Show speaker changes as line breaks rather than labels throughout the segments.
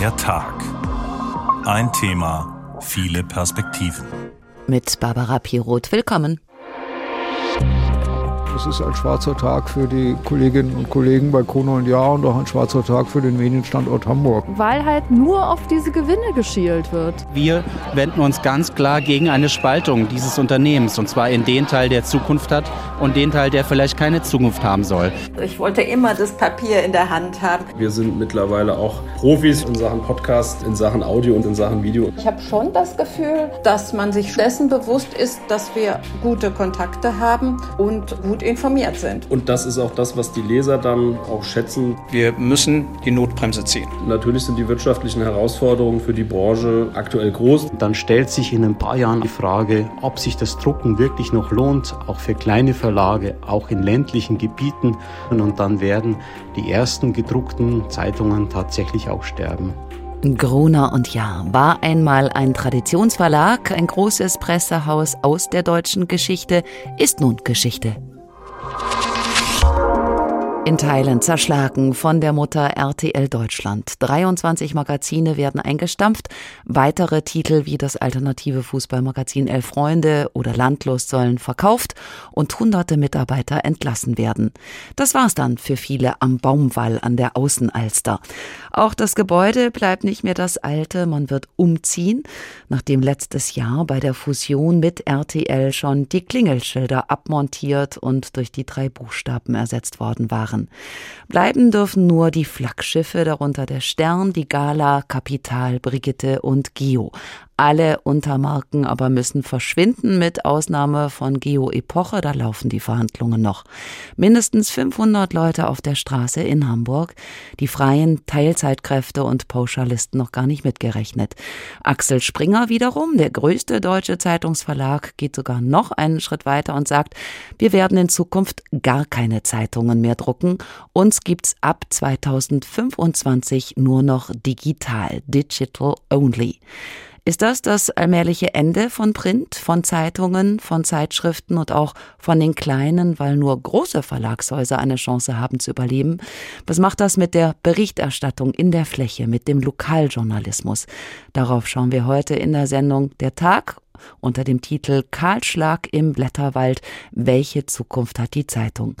Der Tag. Ein Thema, viele Perspektiven.
Mit Barbara Piroth. Willkommen.
Es ist ein schwarzer Tag für die Kolleginnen und Kollegen bei Krone und Jahr und auch ein schwarzer Tag für den Medienstandort Hamburg.
Weil halt nur auf diese Gewinne geschielt wird.
Wir wenden uns ganz klar gegen eine Spaltung dieses Unternehmens und zwar in den Teil, der Zukunft hat und den Teil, der vielleicht keine Zukunft haben soll.
Ich wollte immer das Papier in der Hand haben.
Wir sind mittlerweile auch Profis in Sachen Podcast, in Sachen Audio und in Sachen Video.
Ich habe schon das Gefühl, dass man sich dessen bewusst ist, dass wir gute Kontakte haben und gut informiert sind.
Und das ist auch das, was die Leser dann auch schätzen.
Wir müssen die Notbremse ziehen.
Natürlich sind die wirtschaftlichen Herausforderungen für die Branche aktuell groß.
Dann stellt sich in ein paar Jahren die Frage, ob sich das Drucken wirklich noch lohnt, auch für kleine Verlage, auch in ländlichen Gebieten. Und dann werden die ersten gedruckten Zeitungen tatsächlich auch sterben.
Gruner und Jahr war einmal ein Traditionsverlag, ein großes Pressehaus aus der deutschen Geschichte, ist nun Geschichte. In Teilen zerschlagen von der Mutter RTL Deutschland. 23 Magazine werden eingestampft. Weitere Titel wie das alternative Fußballmagazin Elf Freunde oder Landlos sollen verkauft und hunderte Mitarbeiter entlassen werden. Das war's dann für viele am Baumwall an der Außenalster. Auch das Gebäude bleibt nicht mehr das alte. Man wird umziehen, nachdem letztes Jahr bei der Fusion mit RTL schon die Klingelschilder abmontiert und durch die drei Buchstaben ersetzt worden waren. Bleiben dürfen nur die Flaggschiffe, darunter der Stern, die Gala, Kapital, Brigitte und Gio. Alle Untermarken aber müssen verschwinden, mit Ausnahme von Geo Epoche, da laufen die Verhandlungen noch. Mindestens 500 Leute auf der Straße in Hamburg, die freien Teilzeitkräfte und Pauschalisten noch gar nicht mitgerechnet. Axel Springer wiederum, der größte deutsche Zeitungsverlag, geht sogar noch einen Schritt weiter und sagt, wir werden in Zukunft gar keine Zeitungen mehr drucken. Uns gibt's ab 2025 nur noch digital, digital only. Ist das das allmähliche Ende von Print, von Zeitungen, von Zeitschriften und auch von den kleinen, weil nur große Verlagshäuser eine Chance haben zu überleben? Was macht das mit der Berichterstattung in der Fläche, mit dem Lokaljournalismus? Darauf schauen wir heute in der Sendung Der Tag unter dem Titel Kahlschlag im Blätterwald. Welche Zukunft hat die Zeitung?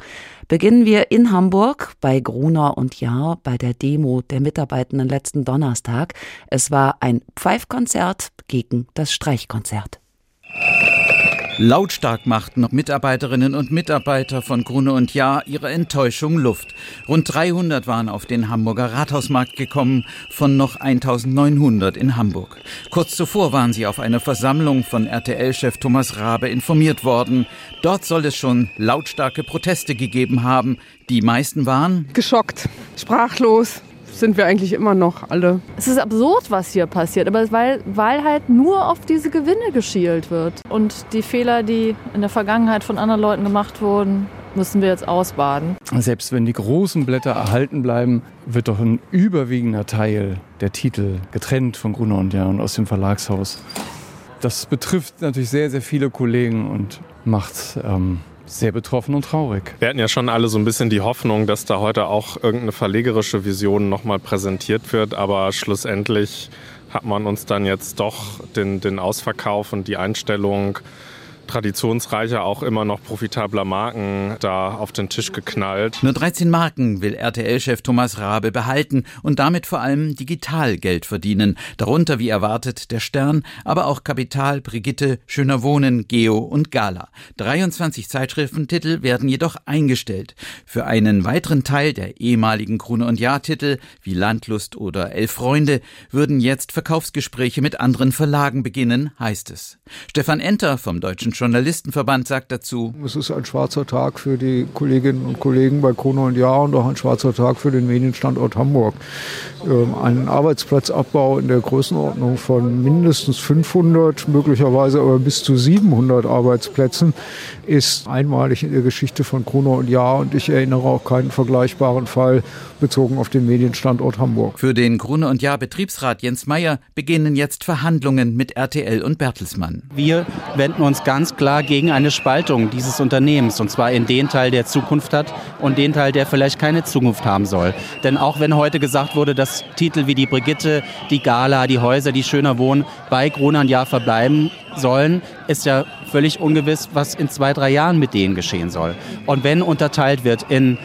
Beginnen wir in Hamburg bei Gruner und Jahr bei der Demo der Mitarbeitenden letzten Donnerstag. Es war ein Pfeifkonzert gegen das Streichkonzert.
Lautstark machten Mitarbeiterinnen und Mitarbeiter von Grune und Jahr ihre Enttäuschung Luft. Rund 300 waren auf den Hamburger Rathausmarkt gekommen, von noch 1900 in Hamburg. Kurz zuvor waren sie auf einer Versammlung von RTL-Chef Thomas Rabe informiert worden. Dort soll es schon lautstarke Proteste gegeben haben. Die meisten waren
geschockt, sprachlos, sind wir eigentlich immer noch alle. Es ist absurd, was hier passiert, aber weil, weil halt nur auf diese Gewinne geschielt wird. Und die Fehler, die in der Vergangenheit von anderen Leuten gemacht wurden, müssen wir jetzt ausbaden.
Selbst wenn die großen Blätter erhalten bleiben, wird doch ein überwiegender Teil der Titel getrennt von Gruner und Jahr und aus dem Verlagshaus. Das betrifft natürlich sehr, sehr viele Kollegen und macht ähm, sehr betroffen und traurig.
Wir hatten ja schon alle so ein bisschen die Hoffnung, dass da heute auch irgendeine verlegerische Vision nochmal präsentiert wird, aber schlussendlich hat man uns dann jetzt doch den, den Ausverkauf und die Einstellung traditionsreicher, auch immer noch profitabler Marken da auf den Tisch geknallt.
Nur 13 Marken will RTL-Chef Thomas Rabe behalten und damit vor allem digital Geld verdienen. Darunter, wie erwartet, der Stern, aber auch Kapital, Brigitte, Schöner Wohnen, Geo und Gala. 23 Zeitschriftentitel werden jedoch eingestellt. Für einen weiteren Teil der ehemaligen Krone und Jahr-Titel, wie Landlust oder Elf Freunde, würden jetzt Verkaufsgespräche mit anderen Verlagen beginnen, heißt es. Stefan Enter vom Deutschen Journalistenverband sagt dazu.
Es ist ein schwarzer Tag für die Kolleginnen und Kollegen bei Krone und Jahr und auch ein schwarzer Tag für den Medienstandort Hamburg. Ähm, ein Arbeitsplatzabbau in der Größenordnung von mindestens 500, möglicherweise aber bis zu 700 Arbeitsplätzen ist einmalig in der Geschichte von Krone und Jahr und ich erinnere auch keinen vergleichbaren Fall bezogen auf den Medienstandort Hamburg.
Für den Krone und Jahr Betriebsrat Jens Meyer beginnen jetzt Verhandlungen mit RTL und Bertelsmann.
Wir wenden uns ganz ganz klar gegen eine Spaltung dieses Unternehmens. Und zwar in den Teil, der Zukunft hat und den Teil, der vielleicht keine Zukunft haben soll. Denn auch wenn heute gesagt wurde, dass Titel wie die Brigitte, die Gala, die Häuser, die schöner wohnen, bei Gruner Jahr verbleiben sollen, ist ja völlig ungewiss, was in zwei, drei Jahren mit denen geschehen soll. Und wenn unterteilt wird in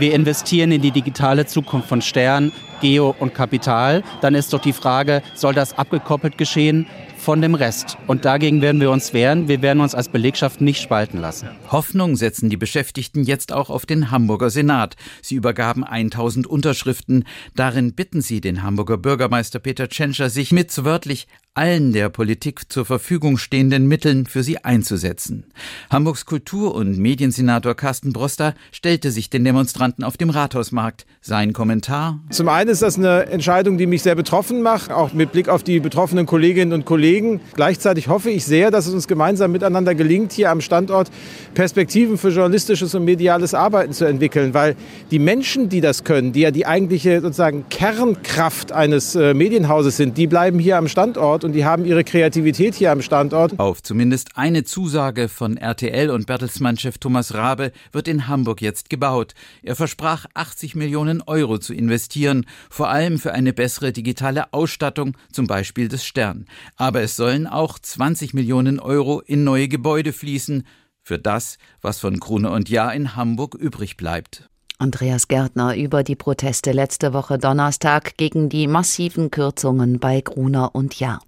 wir investieren in die digitale Zukunft von Stern, Geo und Kapital, dann ist doch die Frage, soll das abgekoppelt geschehen von dem Rest. Und dagegen werden wir uns wehren. Wir werden uns als Belegschaft nicht spalten lassen.
Hoffnung setzen die Beschäftigten jetzt auch auf den Hamburger Senat. Sie übergaben 1000 Unterschriften. Darin bitten sie den Hamburger Bürgermeister Peter Tschentscher, sich mit wörtlich allen der Politik zur Verfügung stehenden Mitteln für sie einzusetzen. Hamburgs Kultur- und Mediensenator Carsten Broster stellte sich den Demonstranten auf dem Rathausmarkt. Sein Kommentar?
Zum einen ist das eine Entscheidung, die mich sehr betroffen macht, auch mit Blick auf die betroffenen Kolleginnen und Kollegen. Gleichzeitig hoffe ich sehr, dass es uns gemeinsam miteinander gelingt, hier am Standort Perspektiven für journalistisches und mediales Arbeiten zu entwickeln, weil die Menschen, die das können, die ja die eigentliche sozusagen Kernkraft eines äh, Medienhauses sind, die bleiben hier am Standort und die haben ihre Kreativität hier am Standort.
Auf zumindest eine Zusage von RTL und Bertelsmann-Chef Thomas Rabe wird in Hamburg jetzt gebaut. Er versprach 80 Millionen Euro zu investieren, vor allem für eine bessere digitale Ausstattung, zum Beispiel des Stern. Aber es sollen auch 20 Millionen Euro in neue Gebäude fließen, für das, was von Krone und Jahr in Hamburg übrig bleibt.
Andreas Gärtner über die Proteste letzte Woche Donnerstag gegen die massiven Kürzungen bei Gruner und Jahr.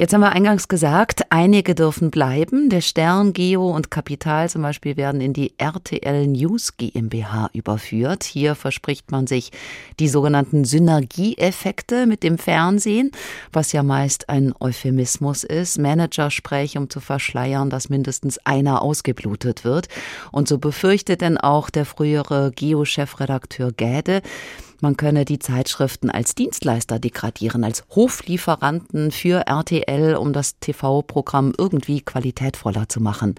Jetzt haben wir eingangs gesagt, einige dürfen bleiben. Der Stern, Geo und Kapital zum Beispiel werden in die RTL News GmbH überführt. Hier verspricht man sich die sogenannten Synergieeffekte mit dem Fernsehen, was ja meist ein Euphemismus ist. Managersprech, um zu verschleiern, dass mindestens einer ausgeblutet wird. Und so befürchtet denn auch der frühere Geo-Chefredakteur Gäde, man könne die Zeitschriften als Dienstleister degradieren, als Hoflieferanten für RTL, um das TV-Programm irgendwie qualitätvoller zu machen.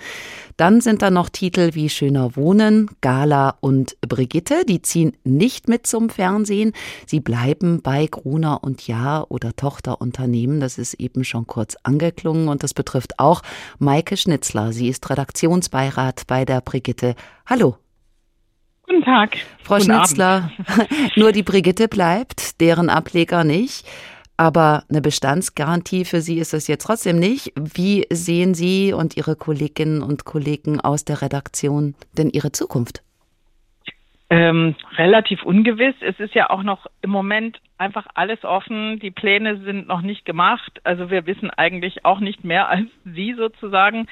Dann sind da noch Titel wie Schöner Wohnen, Gala und Brigitte. Die ziehen nicht mit zum Fernsehen. Sie bleiben bei Gruner und Jahr oder Tochterunternehmen. Das ist eben schon kurz angeklungen und das betrifft auch Maike Schnitzler. Sie ist Redaktionsbeirat bei der Brigitte. Hallo.
Guten Tag.
Frau
Guten
Schnitzler, nur die Brigitte bleibt, deren Ableger nicht. Aber eine Bestandsgarantie für Sie ist es jetzt trotzdem nicht. Wie sehen Sie und Ihre Kolleginnen und Kollegen aus der Redaktion denn Ihre Zukunft?
Ähm, relativ ungewiss. Es ist ja auch noch im Moment einfach alles offen. Die Pläne sind noch nicht gemacht. Also wir wissen eigentlich auch nicht mehr als Sie sozusagen.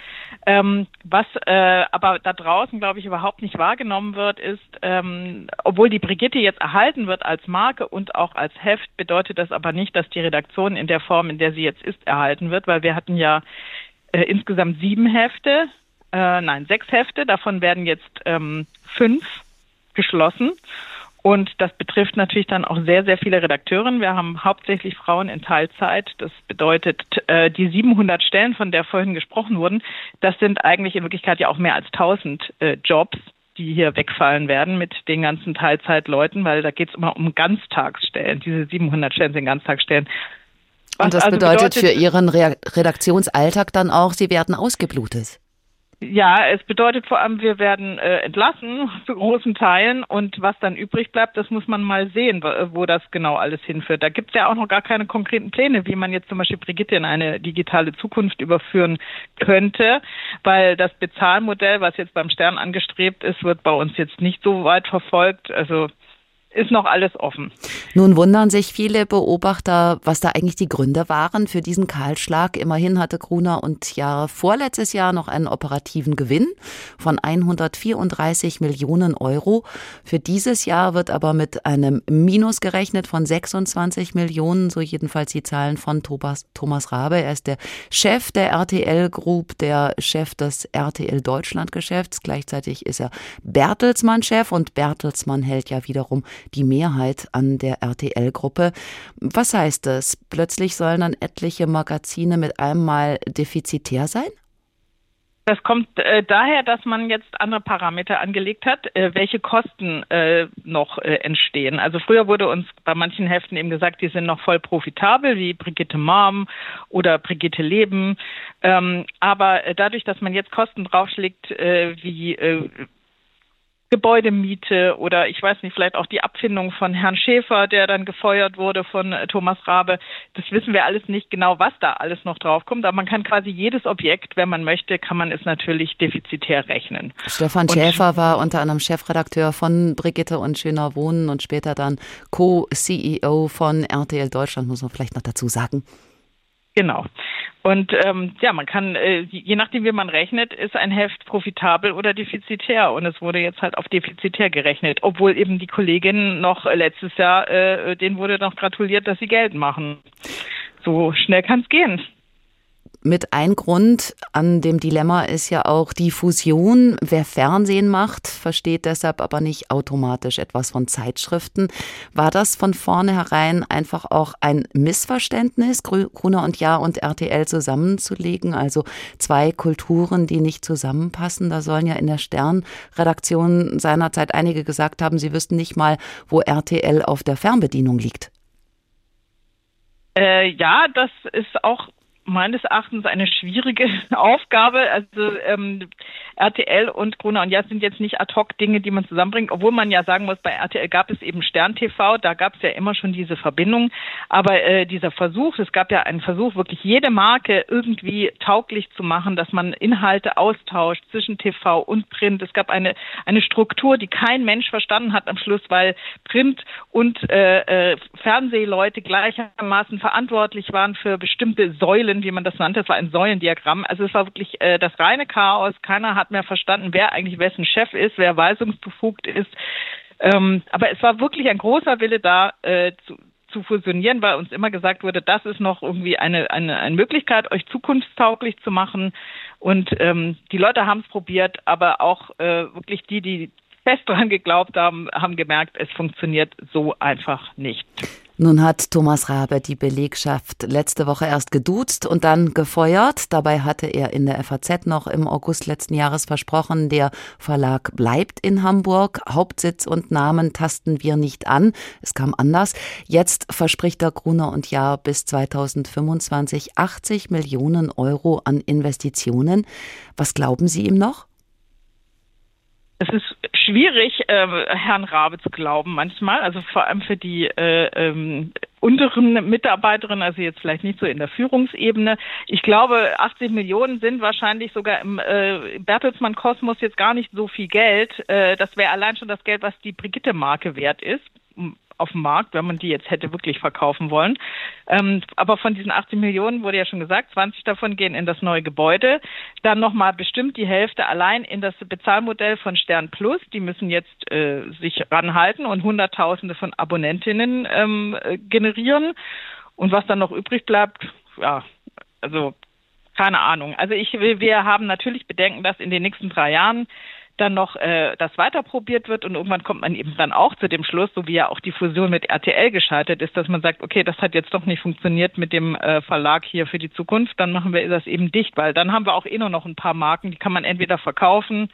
Ähm, was äh, aber da draußen, glaube ich, überhaupt nicht wahrgenommen wird, ist, ähm, obwohl die Brigitte jetzt erhalten wird als Marke und auch als Heft, bedeutet das aber nicht, dass die Redaktion in der Form, in der sie jetzt ist, erhalten wird, weil wir hatten ja äh, insgesamt sieben Hefte, äh, nein, sechs Hefte. Davon werden jetzt ähm, fünf geschlossen. Und das betrifft natürlich dann auch sehr, sehr viele Redakteurinnen. Wir haben hauptsächlich Frauen in Teilzeit. Das bedeutet, äh, die 700 Stellen, von der vorhin gesprochen wurden, das sind eigentlich in Wirklichkeit ja auch mehr als 1000 äh, Jobs, die hier wegfallen werden mit den ganzen Teilzeitleuten, weil da geht es immer um Ganztagsstellen. Diese 700 Stellen sind Ganztagsstellen.
Was Und das also bedeutet, bedeutet für Ihren Redaktionsalltag dann auch, Sie werden ausgeblutet.
Ja, es bedeutet vor allem, wir werden äh, entlassen zu großen Teilen und was dann übrig bleibt, das muss man mal sehen, wo, wo das genau alles hinführt. Da gibt es ja auch noch gar keine konkreten Pläne, wie man jetzt zum Beispiel Brigitte in eine digitale Zukunft überführen könnte, weil das Bezahlmodell, was jetzt beim Stern angestrebt ist, wird bei uns jetzt nicht so weit verfolgt. Also ist noch alles offen.
Nun wundern sich viele Beobachter, was da eigentlich die Gründe waren für diesen Kahlschlag. Immerhin hatte Gruner und ja vorletztes Jahr noch einen operativen Gewinn von 134 Millionen Euro. Für dieses Jahr wird aber mit einem Minus gerechnet von 26 Millionen, so jedenfalls die Zahlen von Thomas, Thomas Rabe. Er ist der Chef der RTL Group, der Chef des RTL Deutschland Geschäfts. Gleichzeitig ist er Bertelsmann Chef und Bertelsmann hält ja wiederum die Mehrheit an der RTL-Gruppe. Was heißt das? Plötzlich sollen dann etliche Magazine mit einmal defizitär sein?
Das kommt äh, daher, dass man jetzt andere Parameter angelegt hat, äh, welche Kosten äh, noch äh, entstehen. Also früher wurde uns bei manchen Heften eben gesagt, die sind noch voll profitabel, wie Brigitte Mom oder Brigitte Leben. Ähm, aber äh, dadurch, dass man jetzt Kosten draufschlägt, äh, wie Gebäudemiete oder ich weiß nicht, vielleicht auch die Abfindung von Herrn Schäfer, der dann gefeuert wurde von äh, Thomas Rabe. Das wissen wir alles nicht genau, was da alles noch draufkommt, aber man kann quasi jedes Objekt, wenn man möchte, kann man es natürlich defizitär rechnen.
Stefan und Schäfer war unter anderem Chefredakteur von Brigitte und Schöner Wohnen und später dann Co-CEO von RTL Deutschland, muss man vielleicht noch dazu sagen.
Genau. Und ähm, ja, man kann, äh, je nachdem, wie man rechnet, ist ein Heft profitabel oder defizitär. Und es wurde jetzt halt auf defizitär gerechnet, obwohl eben die Kolleginnen noch letztes Jahr, äh, denen wurde noch gratuliert, dass sie Geld machen. So schnell kann es gehen
mit ein Grund an dem Dilemma ist ja auch die Fusion. Wer Fernsehen macht, versteht deshalb aber nicht automatisch etwas von Zeitschriften. War das von vornherein einfach auch ein Missverständnis, Gruner und Jahr und RTL zusammenzulegen? Also zwei Kulturen, die nicht zusammenpassen. Da sollen ja in der Stern-Redaktion seinerzeit einige gesagt haben, sie wüssten nicht mal, wo RTL auf der Fernbedienung liegt.
Äh, ja, das ist auch meines Erachtens eine schwierige Aufgabe. Also ähm, RTL und Gruner und Ja sind jetzt nicht ad hoc Dinge, die man zusammenbringt, obwohl man ja sagen muss, bei RTL gab es eben Stern TV, da gab es ja immer schon diese Verbindung. Aber äh, dieser Versuch, es gab ja einen Versuch, wirklich jede Marke irgendwie tauglich zu machen, dass man Inhalte austauscht zwischen TV und Print. Es gab eine, eine Struktur, die kein Mensch verstanden hat am Schluss, weil Print und äh, äh, Fernsehleute gleichermaßen verantwortlich waren für bestimmte Säulen wie man das nannte. Es war ein Säulendiagramm. Also es war wirklich äh, das reine Chaos. Keiner hat mehr verstanden, wer eigentlich wessen Chef ist, wer weisungsbefugt ist. Ähm, aber es war wirklich ein großer Wille da, äh, zu, zu fusionieren, weil uns immer gesagt wurde, das ist noch irgendwie eine, eine, eine Möglichkeit, euch zukunftstauglich zu machen. Und ähm, die Leute haben es probiert, aber auch äh, wirklich die, die fest dran geglaubt haben, haben gemerkt, es funktioniert so einfach nicht.
Nun hat Thomas Rabe die Belegschaft letzte Woche erst geduzt und dann gefeuert. Dabei hatte er in der FAZ noch im August letzten Jahres versprochen, der Verlag bleibt in Hamburg. Hauptsitz und Namen tasten wir nicht an. Es kam anders. Jetzt verspricht der Gruner und Jahr bis 2025 80 Millionen Euro an Investitionen. Was glauben Sie ihm noch?
Es ist schwierig, äh, Herrn Rabe zu glauben manchmal, also vor allem für die äh, ähm, unteren Mitarbeiterinnen, also jetzt vielleicht nicht so in der Führungsebene. Ich glaube, 80 Millionen sind wahrscheinlich sogar im äh, Bertelsmann-Kosmos jetzt gar nicht so viel Geld. Äh, das wäre allein schon das Geld, was die Brigitte-Marke wert ist auf dem Markt, wenn man die jetzt hätte wirklich verkaufen wollen. Ähm, aber von diesen 80 Millionen wurde ja schon gesagt, 20 davon gehen in das neue Gebäude. Dann nochmal bestimmt die Hälfte allein in das Bezahlmodell von Stern Plus. Die müssen jetzt äh, sich ranhalten und Hunderttausende von Abonnentinnen ähm, äh, generieren. Und was dann noch übrig bleibt, ja, also keine Ahnung. Also ich, wir haben natürlich Bedenken, dass in den nächsten drei Jahren dann noch äh, das weiter probiert wird und irgendwann kommt man eben dann auch zu dem Schluss, so wie ja auch die Fusion mit RTL gescheitert ist, dass man sagt, okay, das hat jetzt doch nicht funktioniert mit dem äh, Verlag hier für die Zukunft, dann machen wir das eben dicht, weil dann haben wir auch eh nur noch ein paar Marken, die kann man entweder verkaufen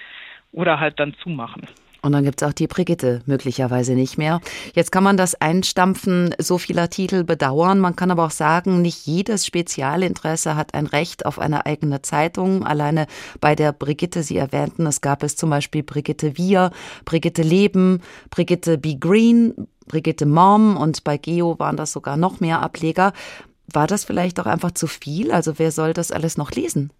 oder halt dann zumachen.
Und dann gibt es auch die Brigitte möglicherweise nicht mehr. Jetzt kann man das Einstampfen so vieler Titel bedauern. Man kann aber auch sagen, nicht jedes Spezialinteresse hat ein Recht auf eine eigene Zeitung. Alleine bei der Brigitte, Sie erwähnten, es gab es zum Beispiel Brigitte Wir, Brigitte Leben, Brigitte Be Green, Brigitte Mom und bei Geo waren das sogar noch mehr Ableger. War das vielleicht auch einfach zu viel? Also wer soll das alles noch lesen?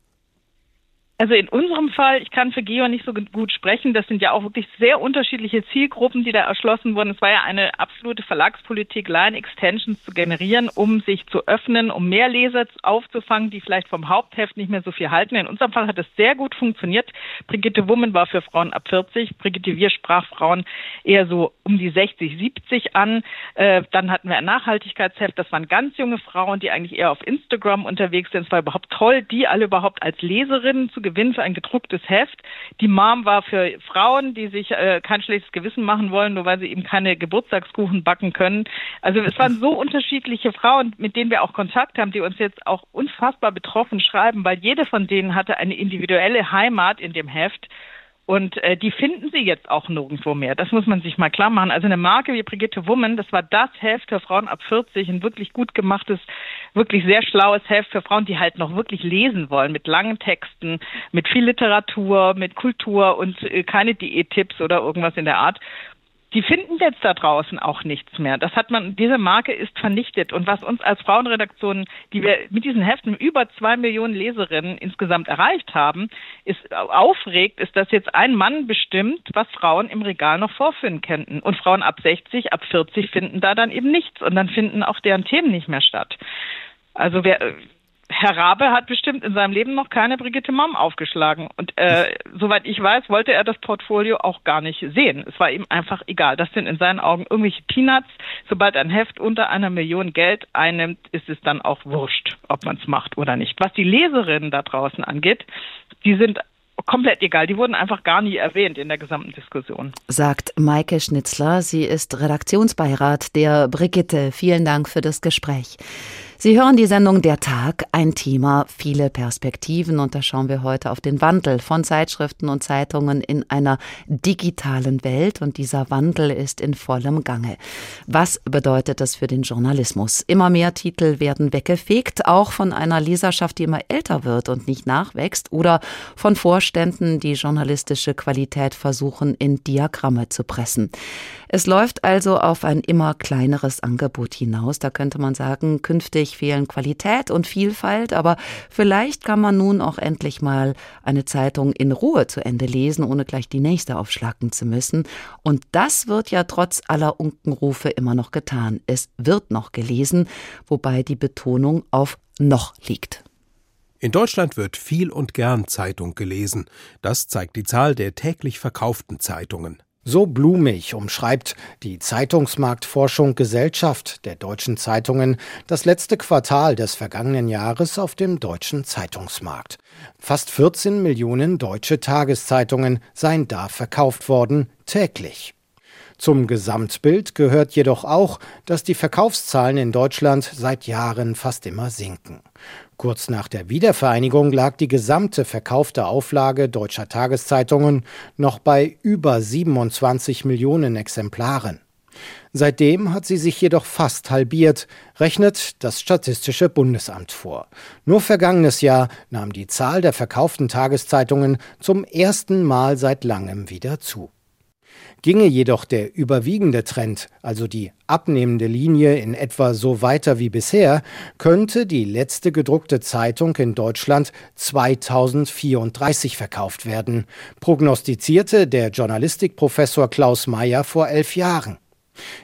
Also in unserem Fall, ich kann für Geo nicht so gut sprechen, das sind ja auch wirklich sehr unterschiedliche Zielgruppen, die da erschlossen wurden. Es war ja eine absolute Verlagspolitik, Line-Extensions zu generieren, um sich zu öffnen, um mehr Leser aufzufangen, die vielleicht vom Hauptheft nicht mehr so viel halten. In unserem Fall hat es sehr gut funktioniert. Brigitte Woman war für Frauen ab 40, Brigitte Wir sprach Frauen eher so um die 60, 70 an. Äh, dann hatten wir ein Nachhaltigkeitsheft, das waren ganz junge Frauen, die eigentlich eher auf Instagram unterwegs sind. Es war überhaupt toll, die alle überhaupt als Leserinnen zu gewinnen für ein gedrucktes Heft. Die Mom war für Frauen, die sich äh, kein schlechtes Gewissen machen wollen, nur weil sie eben keine Geburtstagskuchen backen können. Also es waren so unterschiedliche Frauen, mit denen wir auch Kontakt haben, die uns jetzt auch unfassbar betroffen schreiben, weil jede von denen hatte eine individuelle Heimat in dem Heft. Und äh, die finden sie jetzt auch nirgendwo mehr. Das muss man sich mal klar machen. Also eine Marke wie Brigitte Woman, das war das Heft für Frauen ab 40, ein wirklich gut gemachtes, wirklich sehr schlaues Heft für Frauen, die halt noch wirklich lesen wollen, mit langen Texten, mit viel Literatur, mit Kultur und äh, keine Diättipps oder irgendwas in der Art die finden jetzt da draußen auch nichts mehr. Das hat man, diese Marke ist vernichtet. Und was uns als Frauenredaktion, die wir mit diesen Heften über zwei Millionen Leserinnen insgesamt erreicht haben, ist aufregt, ist, dass jetzt ein Mann bestimmt, was Frauen im Regal noch vorführen könnten. Und Frauen ab 60, ab 40 finden da dann eben nichts. Und dann finden auch deren Themen nicht mehr statt. Also wer, Herr Rabe hat bestimmt in seinem Leben noch keine Brigitte Mamm aufgeschlagen. Und äh, soweit ich weiß, wollte er das Portfolio auch gar nicht sehen. Es war ihm einfach egal. Das sind in seinen Augen irgendwelche Peanuts. Sobald ein Heft unter einer Million Geld einnimmt, ist es dann auch wurscht, ob man es macht oder nicht. Was die Leserinnen da draußen angeht, die sind komplett egal. Die wurden einfach gar nie erwähnt in der gesamten Diskussion.
Sagt Maike Schnitzler. Sie ist Redaktionsbeirat der Brigitte. Vielen Dank für das Gespräch. Sie hören die Sendung Der Tag, ein Thema, viele Perspektiven und da schauen wir heute auf den Wandel von Zeitschriften und Zeitungen in einer digitalen Welt und dieser Wandel ist in vollem Gange. Was bedeutet das für den Journalismus? Immer mehr Titel werden weggefegt, auch von einer Leserschaft, die immer älter wird und nicht nachwächst oder von Vorständen, die journalistische Qualität versuchen in Diagramme zu pressen. Es läuft also auf ein immer kleineres Angebot hinaus. Da könnte man sagen, künftig fehlen Qualität und Vielfalt, aber vielleicht kann man nun auch endlich mal eine Zeitung in Ruhe zu Ende lesen, ohne gleich die nächste aufschlagen zu müssen. Und das wird ja trotz aller Unkenrufe immer noch getan. Es wird noch gelesen, wobei die Betonung auf noch liegt.
In Deutschland wird viel und gern Zeitung gelesen. Das zeigt die Zahl der täglich verkauften Zeitungen.
So blumig umschreibt die Zeitungsmarktforschung Gesellschaft der deutschen Zeitungen das letzte Quartal des vergangenen Jahres auf dem deutschen Zeitungsmarkt. Fast 14 Millionen deutsche Tageszeitungen seien da verkauft worden, täglich. Zum Gesamtbild gehört jedoch auch, dass die Verkaufszahlen in Deutschland seit Jahren fast immer sinken. Kurz nach der Wiedervereinigung lag die gesamte verkaufte Auflage deutscher Tageszeitungen noch bei über 27 Millionen Exemplaren. Seitdem hat sie sich jedoch fast halbiert, rechnet das Statistische Bundesamt vor. Nur vergangenes Jahr nahm die Zahl der verkauften Tageszeitungen zum ersten Mal seit langem wieder zu. Ginge jedoch der überwiegende Trend, also die abnehmende Linie, in etwa so weiter wie bisher, könnte die letzte gedruckte Zeitung in Deutschland 2034 verkauft werden, prognostizierte der Journalistikprofessor Klaus Mayer vor elf Jahren.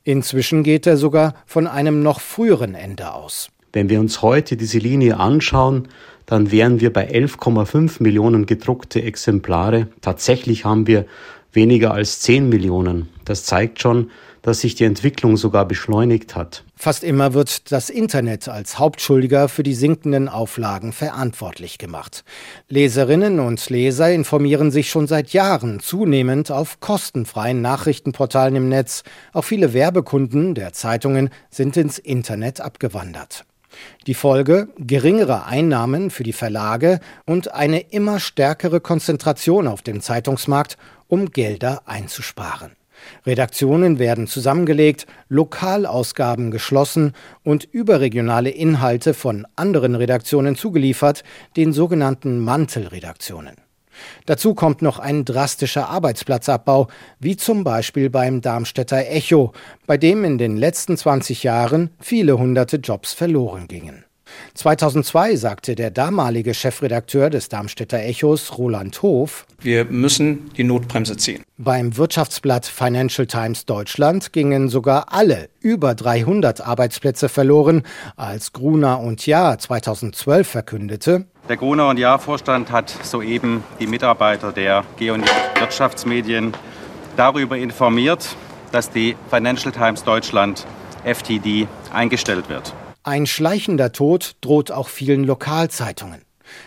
Inzwischen geht er sogar von einem noch früheren Ende aus.
Wenn wir uns heute diese Linie anschauen, dann wären wir bei 11,5 Millionen gedruckte Exemplare. Tatsächlich haben wir weniger als 10 Millionen. Das zeigt schon, dass sich die Entwicklung sogar beschleunigt hat.
Fast immer wird das Internet als Hauptschuldiger für die sinkenden Auflagen verantwortlich gemacht. Leserinnen und Leser informieren sich schon seit Jahren zunehmend auf kostenfreien Nachrichtenportalen im Netz. Auch viele Werbekunden der Zeitungen sind ins Internet abgewandert. Die Folge geringere Einnahmen für die Verlage und eine immer stärkere Konzentration auf dem Zeitungsmarkt um Gelder einzusparen. Redaktionen werden zusammengelegt, Lokalausgaben geschlossen und überregionale Inhalte von anderen Redaktionen zugeliefert, den sogenannten Mantelredaktionen. Dazu kommt noch ein drastischer Arbeitsplatzabbau, wie zum Beispiel beim Darmstädter Echo, bei dem in den letzten 20 Jahren viele hunderte Jobs verloren gingen. 2002 sagte der damalige Chefredakteur des Darmstädter Echos, Roland Hof,
wir müssen die Notbremse ziehen.
Beim Wirtschaftsblatt Financial Times Deutschland gingen sogar alle über 300 Arbeitsplätze verloren, als Gruner und Jahr 2012 verkündete,
der Gruner und Jahr Vorstand hat soeben die Mitarbeiter der G und Wirtschaftsmedien darüber informiert, dass die Financial Times Deutschland FTD eingestellt wird.
Ein schleichender Tod droht auch vielen Lokalzeitungen.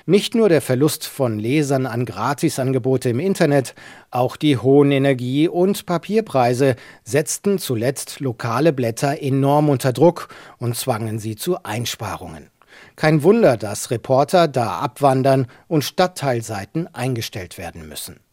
Nicht nur der Verlust von Lesern an Gratisangebote im Internet, auch die hohen Energie- und Papierpreise setzten zuletzt lokale Blätter enorm unter Druck und zwangen sie zu Einsparungen. Kein Wunder, dass Reporter da abwandern und Stadtteilseiten eingestellt werden müssen.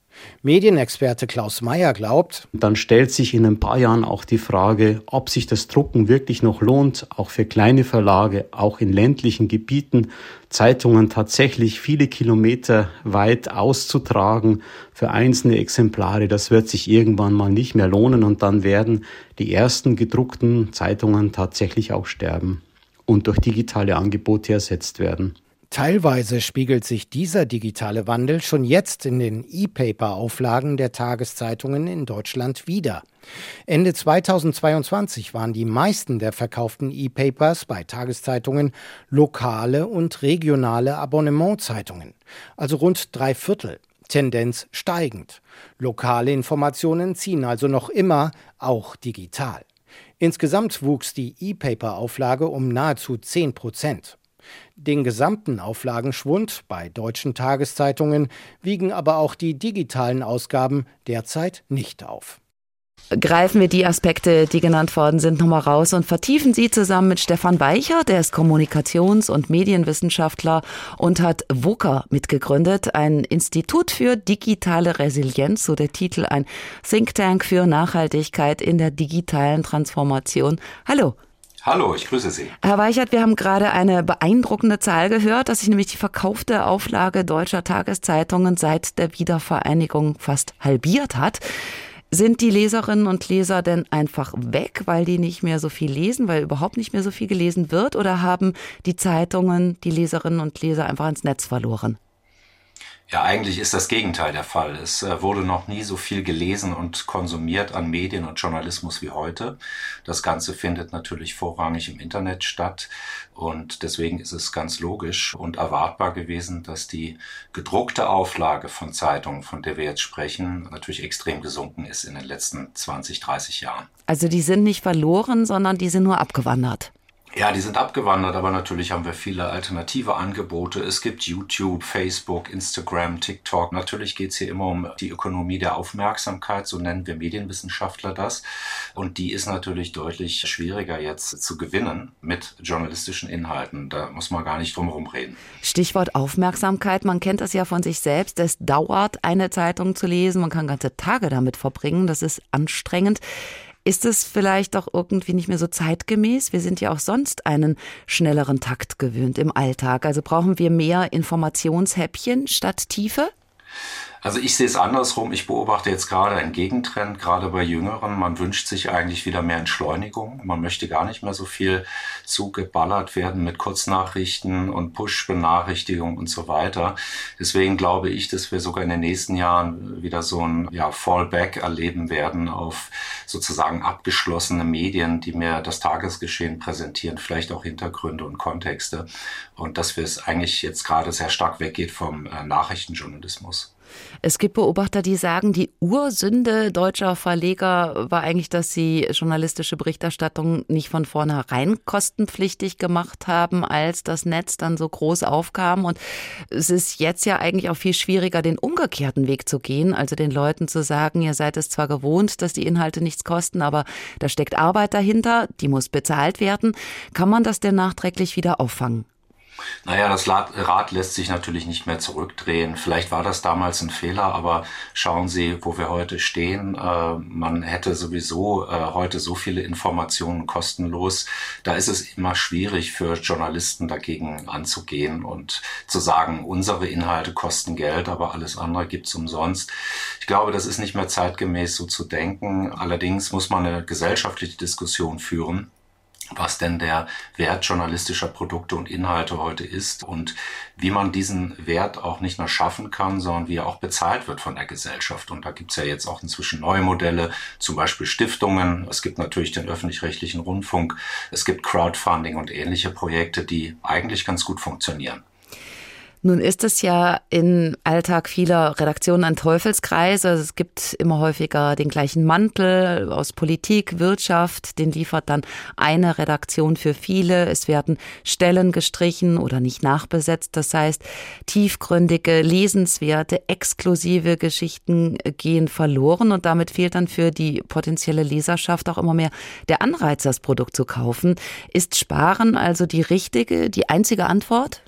Medienexperte Klaus Mayer glaubt,
dann stellt sich in ein paar Jahren auch die Frage, ob sich das Drucken wirklich noch lohnt, auch für kleine Verlage, auch in ländlichen Gebieten, Zeitungen tatsächlich viele Kilometer weit auszutragen für einzelne Exemplare. Das wird sich irgendwann mal nicht mehr lohnen und dann werden die ersten gedruckten Zeitungen tatsächlich auch sterben und durch digitale Angebote ersetzt werden.
Teilweise spiegelt sich dieser digitale Wandel schon jetzt in den E-Paper-Auflagen der Tageszeitungen in Deutschland wieder. Ende 2022 waren die meisten der verkauften E-Papers bei Tageszeitungen lokale und regionale Abonnementzeitungen, also rund drei Viertel. Tendenz steigend. Lokale Informationen ziehen also noch immer, auch digital. Insgesamt wuchs die E-Paper-Auflage um nahezu 10 Prozent. Den gesamten Auflagenschwund bei deutschen Tageszeitungen wiegen aber auch die digitalen Ausgaben derzeit nicht auf.
Greifen wir die Aspekte, die genannt worden sind, nochmal raus und vertiefen sie zusammen mit Stefan Weicher, der ist Kommunikations- und Medienwissenschaftler und hat WUKA mitgegründet, ein Institut für digitale Resilienz, so der Titel, ein Think Tank für Nachhaltigkeit in der digitalen Transformation. Hallo.
Hallo, ich grüße Sie.
Herr Weichert, wir haben gerade eine beeindruckende Zahl gehört, dass sich nämlich die verkaufte Auflage deutscher Tageszeitungen seit der Wiedervereinigung fast halbiert hat. Sind die Leserinnen und Leser denn einfach weg, weil die nicht mehr so viel lesen, weil überhaupt nicht mehr so viel gelesen wird? Oder haben die Zeitungen die Leserinnen und Leser einfach ins Netz verloren?
Ja, eigentlich ist das Gegenteil der Fall. Es äh, wurde noch nie so viel gelesen und konsumiert an Medien und Journalismus wie heute. Das Ganze findet natürlich vorrangig im Internet statt und deswegen ist es ganz logisch und erwartbar gewesen, dass die gedruckte Auflage von Zeitungen, von der wir jetzt sprechen, natürlich extrem gesunken ist in den letzten 20, 30 Jahren.
Also die sind nicht verloren, sondern die sind nur abgewandert.
Ja, die sind abgewandert, aber natürlich haben wir viele alternative Angebote. Es gibt YouTube, Facebook, Instagram, TikTok. Natürlich geht es hier immer um die Ökonomie der Aufmerksamkeit, so nennen wir Medienwissenschaftler das. Und die ist natürlich deutlich schwieriger jetzt zu gewinnen mit journalistischen Inhalten. Da muss man gar nicht drum herum reden.
Stichwort Aufmerksamkeit. Man kennt das ja von sich selbst. Es dauert, eine Zeitung zu lesen. Man kann ganze Tage damit verbringen. Das ist anstrengend. Ist es vielleicht auch irgendwie nicht mehr so zeitgemäß? Wir sind ja auch sonst einen schnelleren Takt gewöhnt im Alltag. Also brauchen wir mehr Informationshäppchen statt Tiefe?
Also ich sehe es andersrum. Ich beobachte jetzt gerade einen Gegentrend, gerade bei Jüngeren. Man wünscht sich eigentlich wieder mehr Entschleunigung. Man möchte gar nicht mehr so viel zugeballert werden mit Kurznachrichten und Push-Benachrichtigungen und so weiter. Deswegen glaube ich, dass wir sogar in den nächsten Jahren wieder so ein ja, Fallback erleben werden auf sozusagen abgeschlossene Medien, die mir das Tagesgeschehen präsentieren, vielleicht auch Hintergründe und Kontexte. Und dass wir es eigentlich jetzt gerade sehr stark weggeht vom äh, Nachrichtenjournalismus.
Es gibt Beobachter, die sagen, die Ursünde deutscher Verleger war eigentlich, dass sie journalistische Berichterstattung nicht von vornherein kostenpflichtig gemacht haben, als das Netz dann so groß aufkam. Und es ist jetzt ja eigentlich auch viel schwieriger, den umgekehrten Weg zu gehen, also den Leuten zu sagen, ihr seid es zwar gewohnt, dass die Inhalte nichts kosten, aber da steckt Arbeit dahinter, die muss bezahlt werden. Kann man das denn nachträglich wieder auffangen?
Naja, das Rad lässt sich natürlich nicht mehr zurückdrehen. Vielleicht war das damals ein Fehler, aber schauen Sie, wo wir heute stehen. Äh, man hätte sowieso äh, heute so viele Informationen kostenlos. Da ist es immer schwierig für Journalisten dagegen anzugehen und zu sagen, unsere Inhalte kosten Geld, aber alles andere gibt's umsonst. Ich glaube, das ist nicht mehr zeitgemäß so zu denken. Allerdings muss man eine gesellschaftliche Diskussion führen was denn der Wert journalistischer Produkte und Inhalte heute ist und wie man diesen Wert auch nicht nur schaffen kann, sondern wie er auch bezahlt wird von der Gesellschaft. Und da gibt's ja jetzt auch inzwischen neue Modelle, zum Beispiel Stiftungen. Es gibt natürlich den öffentlich-rechtlichen Rundfunk. Es gibt Crowdfunding und ähnliche Projekte, die eigentlich ganz gut funktionieren.
Nun ist es ja im Alltag vieler Redaktionen ein Teufelskreis. Also es gibt immer häufiger den gleichen Mantel aus Politik, Wirtschaft. Den liefert dann eine Redaktion für viele. Es werden Stellen gestrichen oder nicht nachbesetzt. Das heißt, tiefgründige, lesenswerte, exklusive Geschichten gehen verloren und damit fehlt dann für die potenzielle Leserschaft auch immer mehr der Anreiz, das Produkt zu kaufen. Ist Sparen also die richtige, die einzige Antwort?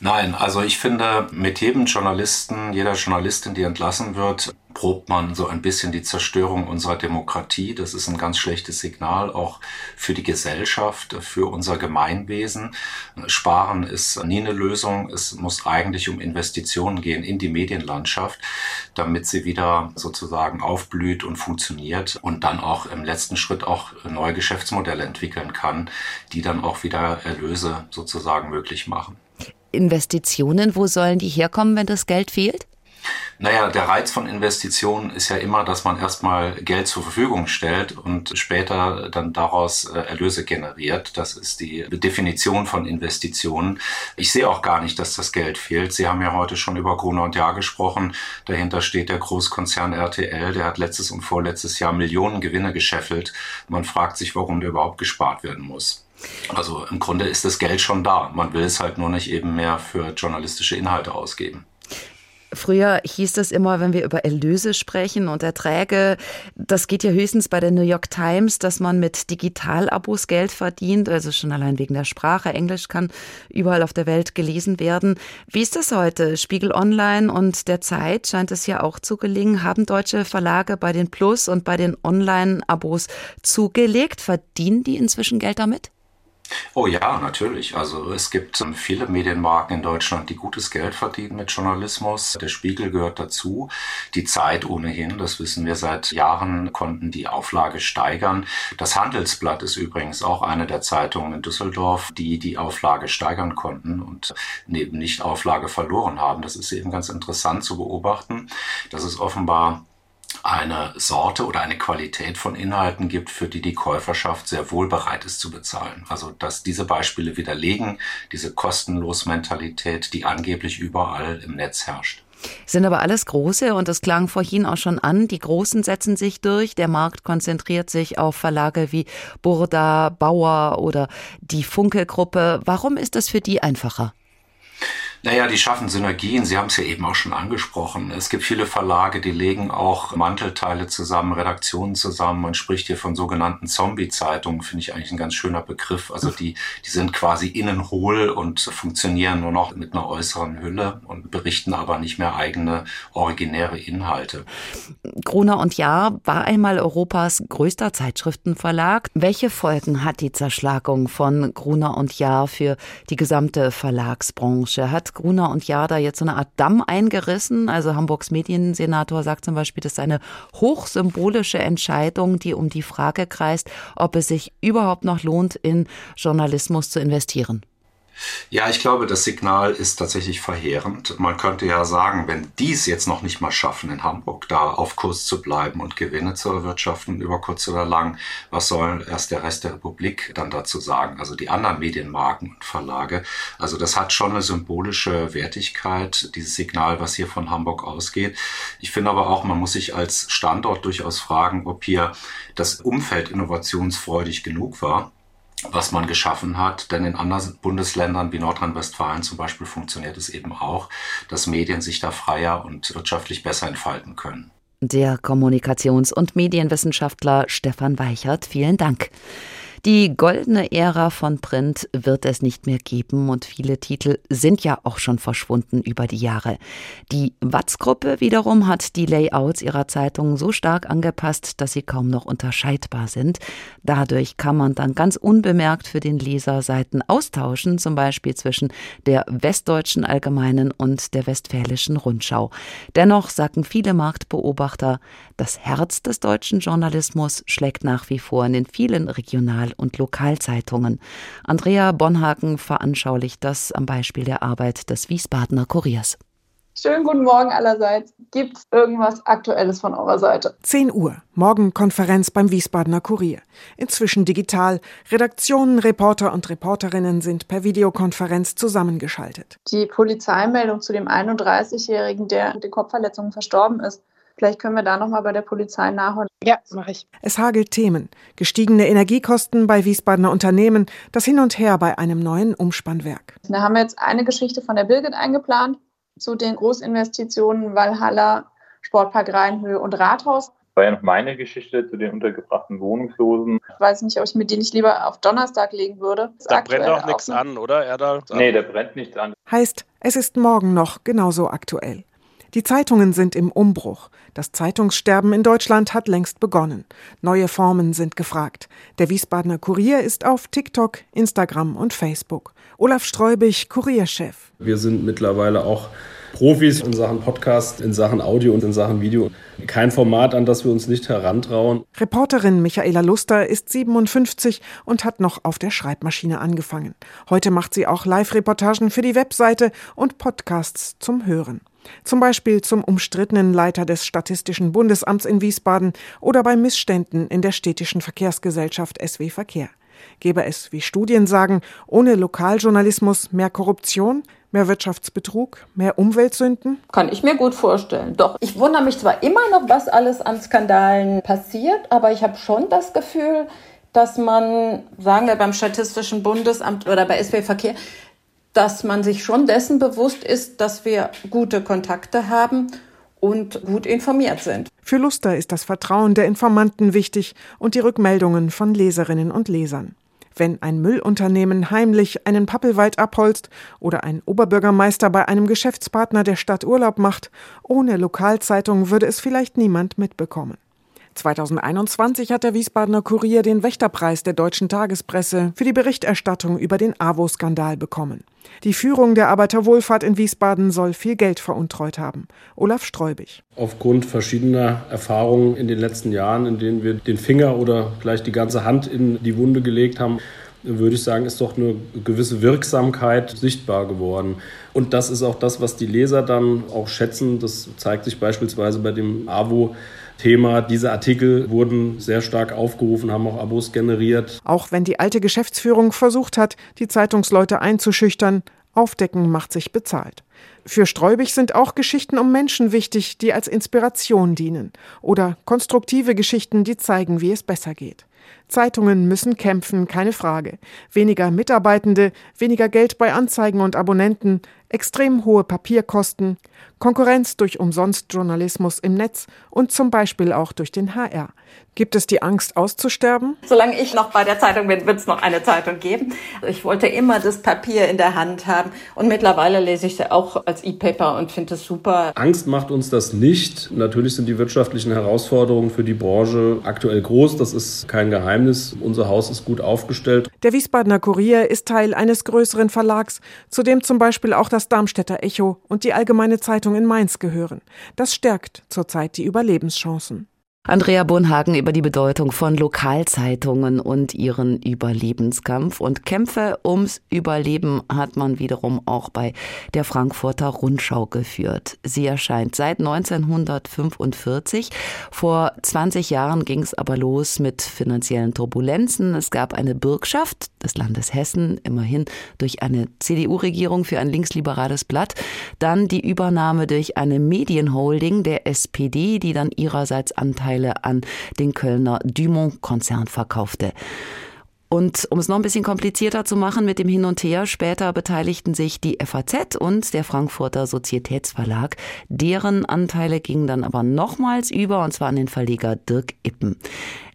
Nein, also ich finde, mit jedem Journalisten, jeder Journalistin, die entlassen wird, probt man so ein bisschen die Zerstörung unserer Demokratie. Das ist ein ganz schlechtes Signal auch für die Gesellschaft, für unser Gemeinwesen. Sparen ist nie eine Lösung. Es muss eigentlich um Investitionen gehen in die Medienlandschaft, damit sie wieder sozusagen aufblüht und funktioniert und dann auch im letzten Schritt auch neue Geschäftsmodelle entwickeln kann, die dann auch wieder Erlöse sozusagen möglich machen.
Investitionen, wo sollen die herkommen, wenn das Geld fehlt?
Naja, der Reiz von Investitionen ist ja immer, dass man erstmal Geld zur Verfügung stellt und später dann daraus äh, Erlöse generiert. Das ist die Definition von Investitionen. Ich sehe auch gar nicht, dass das Geld fehlt. Sie haben ja heute schon über Gruner und Jahr gesprochen. Dahinter steht der Großkonzern RTL. Der hat letztes und vorletztes Jahr Millionen Gewinne gescheffelt. Man fragt sich, warum der überhaupt gespart werden muss. Also im Grunde ist das Geld schon da. Man will es halt nur nicht eben mehr für journalistische Inhalte ausgeben.
Früher hieß es immer, wenn wir über Erlöse sprechen und Erträge, das geht ja höchstens bei der New York Times, dass man mit Digitalabos Geld verdient, also schon allein wegen der Sprache. Englisch kann überall auf der Welt gelesen werden. Wie ist das heute? Spiegel Online und der Zeit scheint es ja auch zu gelingen. Haben deutsche Verlage bei den Plus und bei den Online-Abos zugelegt? Verdienen die inzwischen Geld damit?
Oh ja, natürlich. Also es gibt ähm, viele Medienmarken in Deutschland, die gutes Geld verdienen mit Journalismus. Der Spiegel gehört dazu. Die Zeit ohnehin, das wissen wir seit Jahren, konnten die Auflage steigern. Das Handelsblatt ist übrigens auch eine der Zeitungen in Düsseldorf, die die Auflage steigern konnten und neben nicht Auflage verloren haben. Das ist eben ganz interessant zu beobachten. Das ist offenbar eine Sorte oder eine Qualität von Inhalten gibt, für die die Käuferschaft sehr wohl bereit ist zu bezahlen. Also dass diese Beispiele widerlegen, diese kostenlos Mentalität, die angeblich überall im Netz herrscht.
Sind aber alles große und das klang vorhin auch schon an. Die Großen setzen sich durch. Der Markt konzentriert sich auf Verlage wie Burda, Bauer oder die Funke-Gruppe. Warum ist das für die einfacher?
Naja, die schaffen Synergien. Sie haben es ja eben auch schon angesprochen. Es gibt viele Verlage, die legen auch Mantelteile zusammen, Redaktionen zusammen. Man spricht hier von sogenannten Zombie-Zeitungen, finde ich eigentlich ein ganz schöner Begriff. Also die, die sind quasi innen hohl und funktionieren nur noch mit einer äußeren Hülle und berichten aber nicht mehr eigene originäre Inhalte.
Gruner und Jahr war einmal Europas größter Zeitschriftenverlag. Welche Folgen hat die Zerschlagung von Gruner und Jahr für die gesamte Verlagsbranche? Hat Gruner und Jada jetzt so eine Art Damm eingerissen. Also Hamburgs Mediensenator sagt zum Beispiel, das ist eine hochsymbolische Entscheidung, die um die Frage kreist, ob es sich überhaupt noch lohnt, in Journalismus zu investieren.
Ja, ich glaube, das Signal ist tatsächlich verheerend. Man könnte ja sagen, wenn die es jetzt noch nicht mal schaffen, in Hamburg da auf Kurs zu bleiben und Gewinne zu erwirtschaften über kurz oder lang, was soll erst der Rest der Republik dann dazu sagen? Also die anderen Medienmarken und Verlage. Also das hat schon eine symbolische Wertigkeit, dieses Signal, was hier von Hamburg ausgeht. Ich finde aber auch, man muss sich als Standort durchaus fragen, ob hier das Umfeld innovationsfreudig genug war was man geschaffen hat. Denn in anderen Bundesländern wie Nordrhein-Westfalen zum Beispiel funktioniert es eben auch, dass Medien sich da freier und wirtschaftlich besser entfalten können.
Der Kommunikations- und Medienwissenschaftler Stefan Weichert, vielen Dank. Die goldene Ära von Print wird es nicht mehr geben und viele Titel sind ja auch schon verschwunden über die Jahre. Die Watz-Gruppe wiederum hat die Layouts ihrer Zeitungen so stark angepasst, dass sie kaum noch unterscheidbar sind. Dadurch kann man dann ganz unbemerkt für den Leser Seiten austauschen, zum Beispiel zwischen der Westdeutschen Allgemeinen und der Westfälischen Rundschau. Dennoch sagen viele Marktbeobachter, das Herz des deutschen Journalismus schlägt nach wie vor in den vielen Regional- und Lokalzeitungen. Andrea Bonhagen veranschaulicht das am Beispiel der Arbeit des Wiesbadener Kuriers.
Schönen guten Morgen allerseits. Gibt es irgendwas Aktuelles von eurer Seite?
10 Uhr. Morgen Konferenz beim Wiesbadener Kurier. Inzwischen digital. Redaktionen, Reporter und Reporterinnen sind per Videokonferenz zusammengeschaltet.
Die Polizeimeldung zu dem 31-Jährigen, der mit den Kopfverletzungen verstorben ist. Vielleicht können wir da nochmal bei der Polizei nachholen.
Ja, mache ich. Es hagelt Themen. Gestiegene Energiekosten bei Wiesbadener Unternehmen, das Hin und Her bei einem neuen Umspannwerk.
Da haben wir jetzt eine Geschichte von der Birgit eingeplant zu den Großinvestitionen Walhalla, Sportpark Rheinhöhe und Rathaus.
War ja noch meine Geschichte zu den untergebrachten Wohnungslosen.
Ich weiß nicht, ob ich mir die nicht lieber auf Donnerstag legen würde.
Da brennt doch nichts an, oder? Erdal?
Nee, da brennt nichts an.
Heißt, es ist morgen noch genauso aktuell. Die Zeitungen sind im Umbruch. Das Zeitungssterben in Deutschland hat längst begonnen. Neue Formen sind gefragt. Der Wiesbadener Kurier ist auf TikTok, Instagram und Facebook. Olaf Streubig, Kurierchef.
Wir sind mittlerweile auch Profis in Sachen Podcast, in Sachen Audio und in Sachen Video. Kein Format, an das wir uns nicht herantrauen.
Reporterin Michaela Luster ist 57 und hat noch auf der Schreibmaschine angefangen. Heute macht sie auch Live-Reportagen für die Webseite und Podcasts zum Hören. Zum Beispiel zum umstrittenen Leiter des Statistischen Bundesamts in Wiesbaden oder bei Missständen in der städtischen Verkehrsgesellschaft SW Verkehr. Gäbe es, wie Studien sagen, ohne Lokaljournalismus mehr Korruption, mehr Wirtschaftsbetrug, mehr Umweltsünden?
Kann ich mir gut vorstellen. Doch, ich wundere mich zwar immer noch, was alles an Skandalen passiert, aber ich habe schon das Gefühl, dass man, sagen wir beim Statistischen Bundesamt oder bei SW Verkehr, dass man sich schon dessen bewusst ist, dass wir gute Kontakte haben und gut informiert sind.
Für Luster ist das Vertrauen der Informanten wichtig und die Rückmeldungen von Leserinnen und Lesern. Wenn ein Müllunternehmen heimlich einen Pappelwald abholzt oder ein Oberbürgermeister bei einem Geschäftspartner der Stadt Urlaub macht, ohne Lokalzeitung würde es vielleicht niemand mitbekommen. 2021 hat der Wiesbadener Kurier den Wächterpreis der deutschen Tagespresse für die Berichterstattung über den AWO-Skandal bekommen. Die Führung der Arbeiterwohlfahrt in Wiesbaden soll viel Geld veruntreut haben. Olaf Streubig.
Aufgrund verschiedener Erfahrungen in den letzten Jahren, in denen wir den Finger oder vielleicht die ganze Hand in die Wunde gelegt haben, würde ich sagen, ist doch eine gewisse Wirksamkeit sichtbar geworden. Und das ist auch das, was die Leser dann auch schätzen. Das zeigt sich beispielsweise bei dem AWO Thema. Diese Artikel wurden sehr stark aufgerufen, haben auch Abos generiert.
Auch wenn die alte Geschäftsführung versucht hat, die Zeitungsleute einzuschüchtern, Aufdecken macht sich bezahlt. Für Streubig sind auch Geschichten um Menschen wichtig, die als Inspiration dienen. Oder konstruktive Geschichten, die zeigen, wie es besser geht. Zeitungen müssen kämpfen, keine Frage. Weniger Mitarbeitende, weniger Geld bei Anzeigen und Abonnenten, extrem hohe Papierkosten, Konkurrenz durch Umsonstjournalismus im Netz und zum Beispiel auch durch den HR. Gibt es die Angst auszusterben?
Solange ich noch bei der Zeitung bin, wird es noch eine Zeitung geben. Ich wollte immer das Papier in der Hand haben und mittlerweile lese ich sie auch als E-Paper und finde es super.
Angst macht uns das nicht. Natürlich sind die wirtschaftlichen Herausforderungen für die Branche aktuell groß. Das ist kein Geheimnis. Unser Haus ist gut aufgestellt.
Der Wiesbadener Kurier ist Teil eines größeren Verlags, zu dem zum Beispiel auch das Darmstädter Echo und die Allgemeine Zeitung in Mainz gehören. Das stärkt zurzeit die Überlebenschancen.
Andrea Bonhagen über die Bedeutung von Lokalzeitungen und ihren Überlebenskampf. Und Kämpfe ums Überleben hat man wiederum auch bei der Frankfurter Rundschau geführt. Sie erscheint seit 1945. Vor 20 Jahren ging es aber los mit finanziellen Turbulenzen. Es gab eine Bürgschaft des Landes Hessen, immerhin durch eine CDU-Regierung für ein linksliberales Blatt. Dann die Übernahme durch eine Medienholding der SPD, die dann ihrerseits Anteil Anteile an den Kölner Dumont-Konzern verkaufte. Und um es noch ein bisschen komplizierter zu machen mit dem Hin und Her, später beteiligten sich die FAZ und der Frankfurter Sozietätsverlag. Deren Anteile gingen dann aber nochmals über, und zwar an den Verleger Dirk Ippen.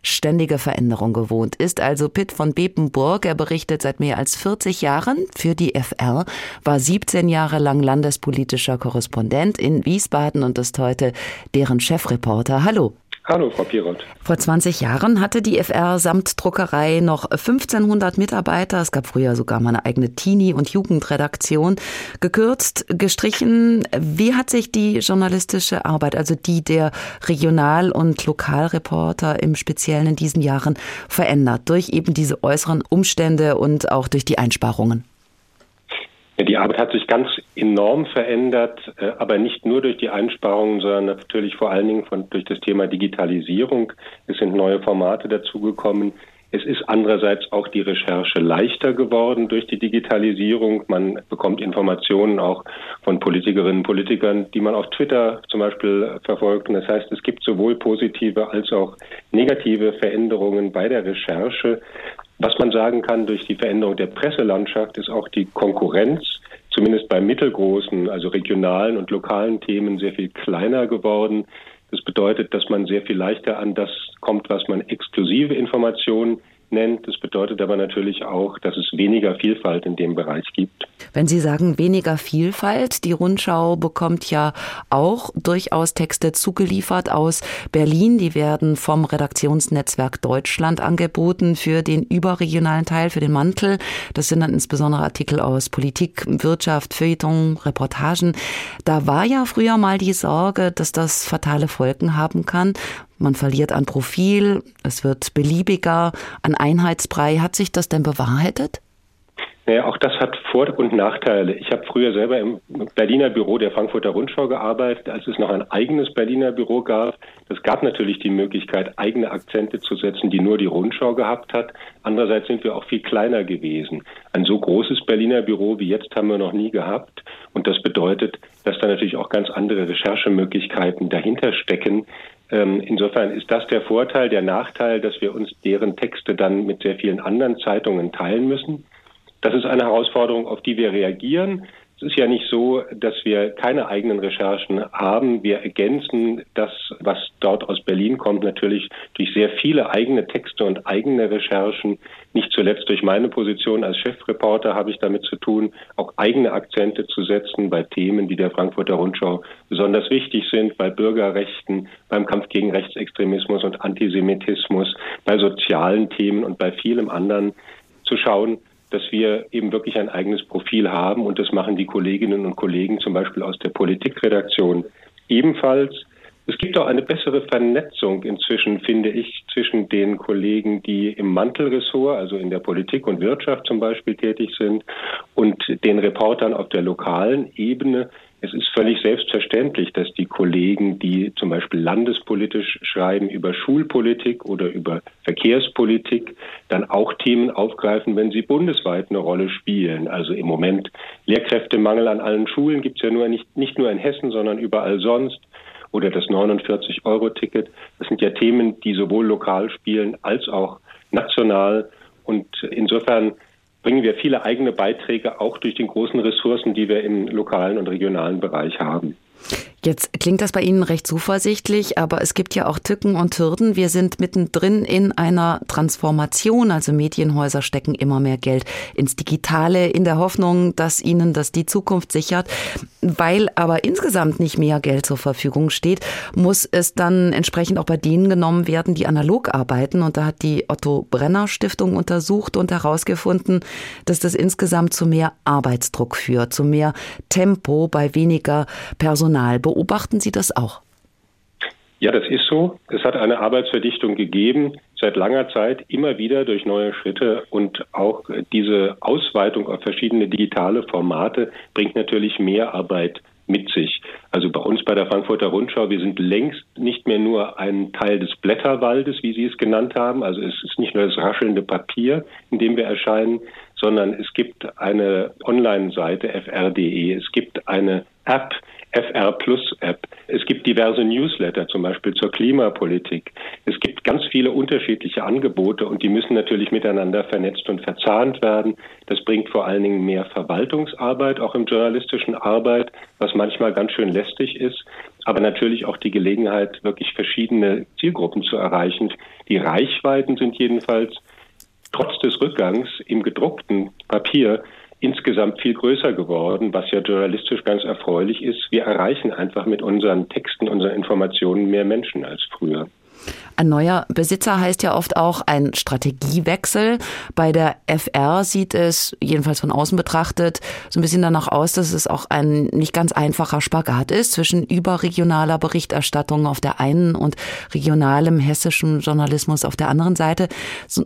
Ständige Veränderung gewohnt ist also Pitt von Bepenburg. Er berichtet seit mehr als 40 Jahren für die FR, war 17 Jahre lang landespolitischer Korrespondent in Wiesbaden und ist heute deren Chefreporter. Hallo.
Hallo, Frau Piroth.
Vor 20 Jahren hatte die FR samt Druckerei noch 1500 Mitarbeiter. Es gab früher sogar mal eine eigene Teenie- und Jugendredaktion. Gekürzt, gestrichen. Wie hat sich die journalistische Arbeit, also die der Regional- und Lokalreporter im Speziellen in diesen Jahren verändert? Durch eben diese äußeren Umstände und auch durch die Einsparungen?
Die Arbeit hat sich ganz enorm verändert, äh, aber nicht nur durch die Einsparungen, sondern natürlich vor allen Dingen von, durch das Thema Digitalisierung. Es sind neue Formate dazugekommen. Es ist andererseits auch die Recherche leichter geworden durch die Digitalisierung. Man bekommt Informationen auch von Politikerinnen und Politikern, die man auf Twitter zum Beispiel verfolgt. Und das heißt, es gibt sowohl positive als auch negative Veränderungen bei der Recherche. Was man sagen kann durch die Veränderung der Presselandschaft ist auch die Konkurrenz, zumindest bei mittelgroßen, also regionalen und lokalen Themen, sehr viel kleiner geworden. Das bedeutet, dass man sehr viel leichter an das kommt, was man exklusive Informationen nennt. Das bedeutet aber natürlich auch, dass es weniger Vielfalt in dem Bereich gibt.
Wenn Sie sagen weniger Vielfalt, die Rundschau bekommt ja auch durchaus Texte zugeliefert aus Berlin. Die werden vom Redaktionsnetzwerk Deutschland angeboten für den überregionalen Teil, für den Mantel. Das sind dann insbesondere Artikel aus Politik, Wirtschaft, Feuilleton, Reportagen. Da war ja früher mal die Sorge, dass das fatale Folgen haben kann man verliert an Profil, es wird beliebiger, an Einheitsbrei. Hat sich das denn bewahrheitet?
Naja, auch das hat Vor- und Nachteile. Ich habe früher selber im Berliner Büro der Frankfurter Rundschau gearbeitet, als es noch ein eigenes Berliner Büro gab. Es gab natürlich die Möglichkeit, eigene Akzente zu setzen, die nur die Rundschau gehabt hat. Andererseits sind wir auch viel kleiner gewesen. Ein so großes Berliner Büro wie jetzt haben wir noch nie gehabt. Und das bedeutet, dass da natürlich auch ganz andere Recherchemöglichkeiten dahinter stecken, ähm, insofern ist das der Vorteil. Der Nachteil, dass wir uns deren Texte dann mit sehr vielen anderen Zeitungen teilen müssen. Das ist eine Herausforderung, auf die wir reagieren. Es ist ja nicht so, dass wir keine eigenen Recherchen haben. Wir ergänzen das, was dort aus Berlin kommt, natürlich durch sehr viele eigene Texte und eigene Recherchen. Nicht zuletzt durch meine Position als Chefreporter habe ich damit zu tun, auch eigene Akzente zu setzen bei Themen, die der Frankfurter Rundschau besonders wichtig sind, bei Bürgerrechten, beim Kampf gegen Rechtsextremismus und Antisemitismus, bei sozialen Themen und bei vielem anderen zu schauen, dass wir eben wirklich ein eigenes Profil haben und das machen die Kolleginnen und Kollegen zum Beispiel aus der Politikredaktion ebenfalls. Es gibt auch eine bessere Vernetzung inzwischen, finde ich, zwischen den Kollegen, die im Mantelressort, also in der Politik und Wirtschaft zum Beispiel tätig sind, und den Reportern auf der lokalen Ebene, es ist völlig selbstverständlich, dass die Kollegen, die zum Beispiel landespolitisch schreiben über Schulpolitik oder über Verkehrspolitik, dann auch Themen aufgreifen, wenn sie bundesweit eine Rolle spielen. Also im Moment Lehrkräftemangel an allen Schulen gibt es ja nur nicht, nicht nur in Hessen, sondern überall sonst. Oder das 49-Euro-Ticket. Das sind ja Themen, die sowohl lokal spielen als auch national. Und insofern bringen wir viele eigene Beiträge auch durch die großen Ressourcen, die wir im lokalen und regionalen Bereich haben.
Jetzt klingt das bei Ihnen recht zuversichtlich, aber es gibt ja auch Tücken und Hürden. Wir sind mittendrin in einer Transformation. Also Medienhäuser stecken immer mehr Geld ins Digitale in der Hoffnung, dass ihnen das die Zukunft sichert. Weil aber insgesamt nicht mehr Geld zur Verfügung steht, muss es dann entsprechend auch bei denen genommen werden, die analog arbeiten. Und da hat die Otto Brenner Stiftung untersucht und herausgefunden, dass das insgesamt zu mehr Arbeitsdruck führt, zu mehr Tempo bei weniger Personal. Beobachten Sie das auch?
Ja, das ist so. Es hat eine Arbeitsverdichtung gegeben, seit langer Zeit, immer wieder durch neue Schritte. Und auch diese Ausweitung auf verschiedene digitale Formate bringt natürlich mehr Arbeit mit sich. Also bei uns bei der Frankfurter Rundschau, wir sind längst nicht mehr nur ein Teil des Blätterwaldes, wie Sie es genannt haben. Also es ist nicht nur das raschelnde Papier, in dem wir erscheinen, sondern es gibt eine Online-Seite fr.de, es gibt eine App, FR Plus App. Es gibt diverse Newsletter, zum Beispiel zur Klimapolitik. Es gibt ganz viele unterschiedliche Angebote und die müssen natürlich miteinander vernetzt und verzahnt werden. Das bringt vor allen Dingen mehr Verwaltungsarbeit, auch im journalistischen Arbeit, was manchmal ganz schön lästig ist, aber natürlich auch die Gelegenheit, wirklich verschiedene Zielgruppen zu erreichen. Die Reichweiten sind jedenfalls trotz des Rückgangs im gedruckten Papier insgesamt viel größer geworden, was ja journalistisch ganz erfreulich ist. Wir erreichen einfach mit unseren Texten, unseren Informationen mehr Menschen als früher.
Ein neuer Besitzer heißt ja oft auch ein Strategiewechsel. Bei der FR sieht es, jedenfalls von außen betrachtet, so ein bisschen danach aus, dass es auch ein nicht ganz einfacher Spagat ist zwischen überregionaler Berichterstattung auf der einen und regionalem hessischen Journalismus auf der anderen Seite.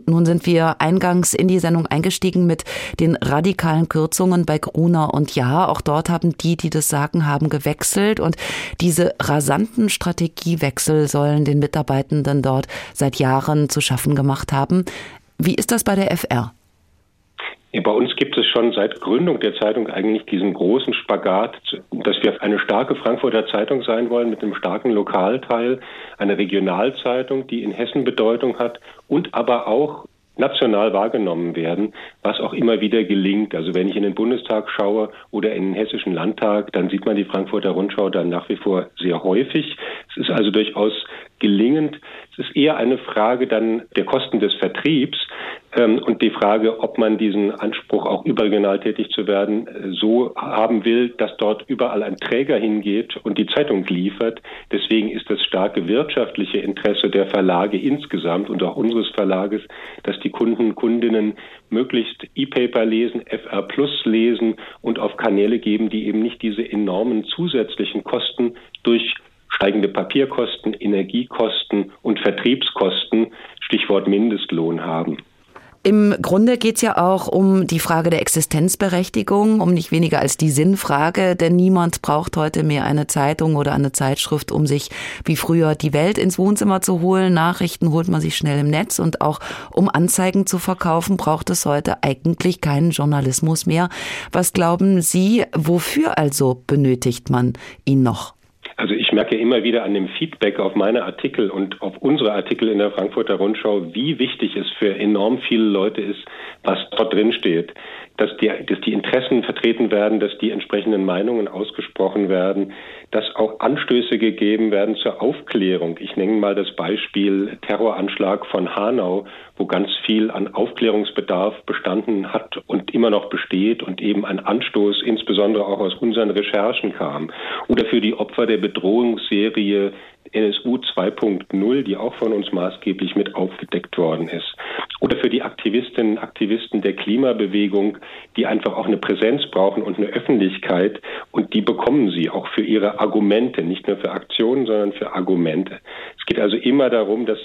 Nun sind wir eingangs in die Sendung eingestiegen mit den radikalen Kürzungen bei Gruner und Ja. Auch dort haben die, die das sagen, haben gewechselt und diese rasanten Strategiewechsel sollen den Mitarbeitenden dort seit Jahren zu schaffen gemacht haben. Wie ist das bei der FR?
Bei uns gibt es schon seit Gründung der Zeitung eigentlich diesen großen Spagat, dass wir eine starke Frankfurter Zeitung sein wollen mit einem starken Lokalteil, eine Regionalzeitung, die in Hessen Bedeutung hat und aber auch national wahrgenommen werden, was auch immer wieder gelingt. Also wenn ich in den Bundestag schaue oder in den Hessischen Landtag, dann sieht man die Frankfurter Rundschau dann nach wie vor sehr häufig. Es ist also durchaus gelingend. Es ist eher eine Frage dann der Kosten des Vertriebs ähm, und die Frage, ob man diesen Anspruch, auch überregional tätig zu werden, äh, so haben will, dass dort überall ein Träger hingeht und die Zeitung liefert. Deswegen ist das starke wirtschaftliche Interesse der Verlage insgesamt und auch unseres Verlages, dass die Kunden, Kundinnen möglichst E-Paper lesen, FR Plus lesen und auf Kanäle geben, die eben nicht diese enormen zusätzlichen Kosten durch steigende Papierkosten, Energiekosten und Vertriebskosten, Stichwort Mindestlohn haben.
Im Grunde geht es ja auch um die Frage der Existenzberechtigung, um nicht weniger als die Sinnfrage, denn niemand braucht heute mehr eine Zeitung oder eine Zeitschrift, um sich wie früher die Welt ins Wohnzimmer zu holen. Nachrichten holt man sich schnell im Netz und auch um Anzeigen zu verkaufen, braucht es heute eigentlich keinen Journalismus mehr. Was glauben Sie, wofür also benötigt man ihn noch?
Also ich merke immer wieder an dem Feedback auf meine Artikel und auf unsere Artikel in der Frankfurter Rundschau, wie wichtig es für enorm viele Leute ist, was dort drin steht dass die, dass die Interessen vertreten werden, dass die entsprechenden Meinungen ausgesprochen werden, dass auch Anstöße gegeben werden zur Aufklärung. Ich nenne mal das Beispiel Terroranschlag von Hanau, wo ganz viel an Aufklärungsbedarf bestanden hat und immer noch besteht und eben ein Anstoß insbesondere auch aus unseren Recherchen kam. Oder für die Opfer der Bedrohungsserie NSU 2.0, die auch von uns maßgeblich mit aufgedeckt worden ist. Oder für die Aktivistinnen und Aktivisten der Klimabewegung, die einfach auch eine Präsenz brauchen und eine Öffentlichkeit. Und die bekommen sie auch für ihre Argumente, nicht nur für Aktionen, sondern für Argumente. Es geht also immer darum, dass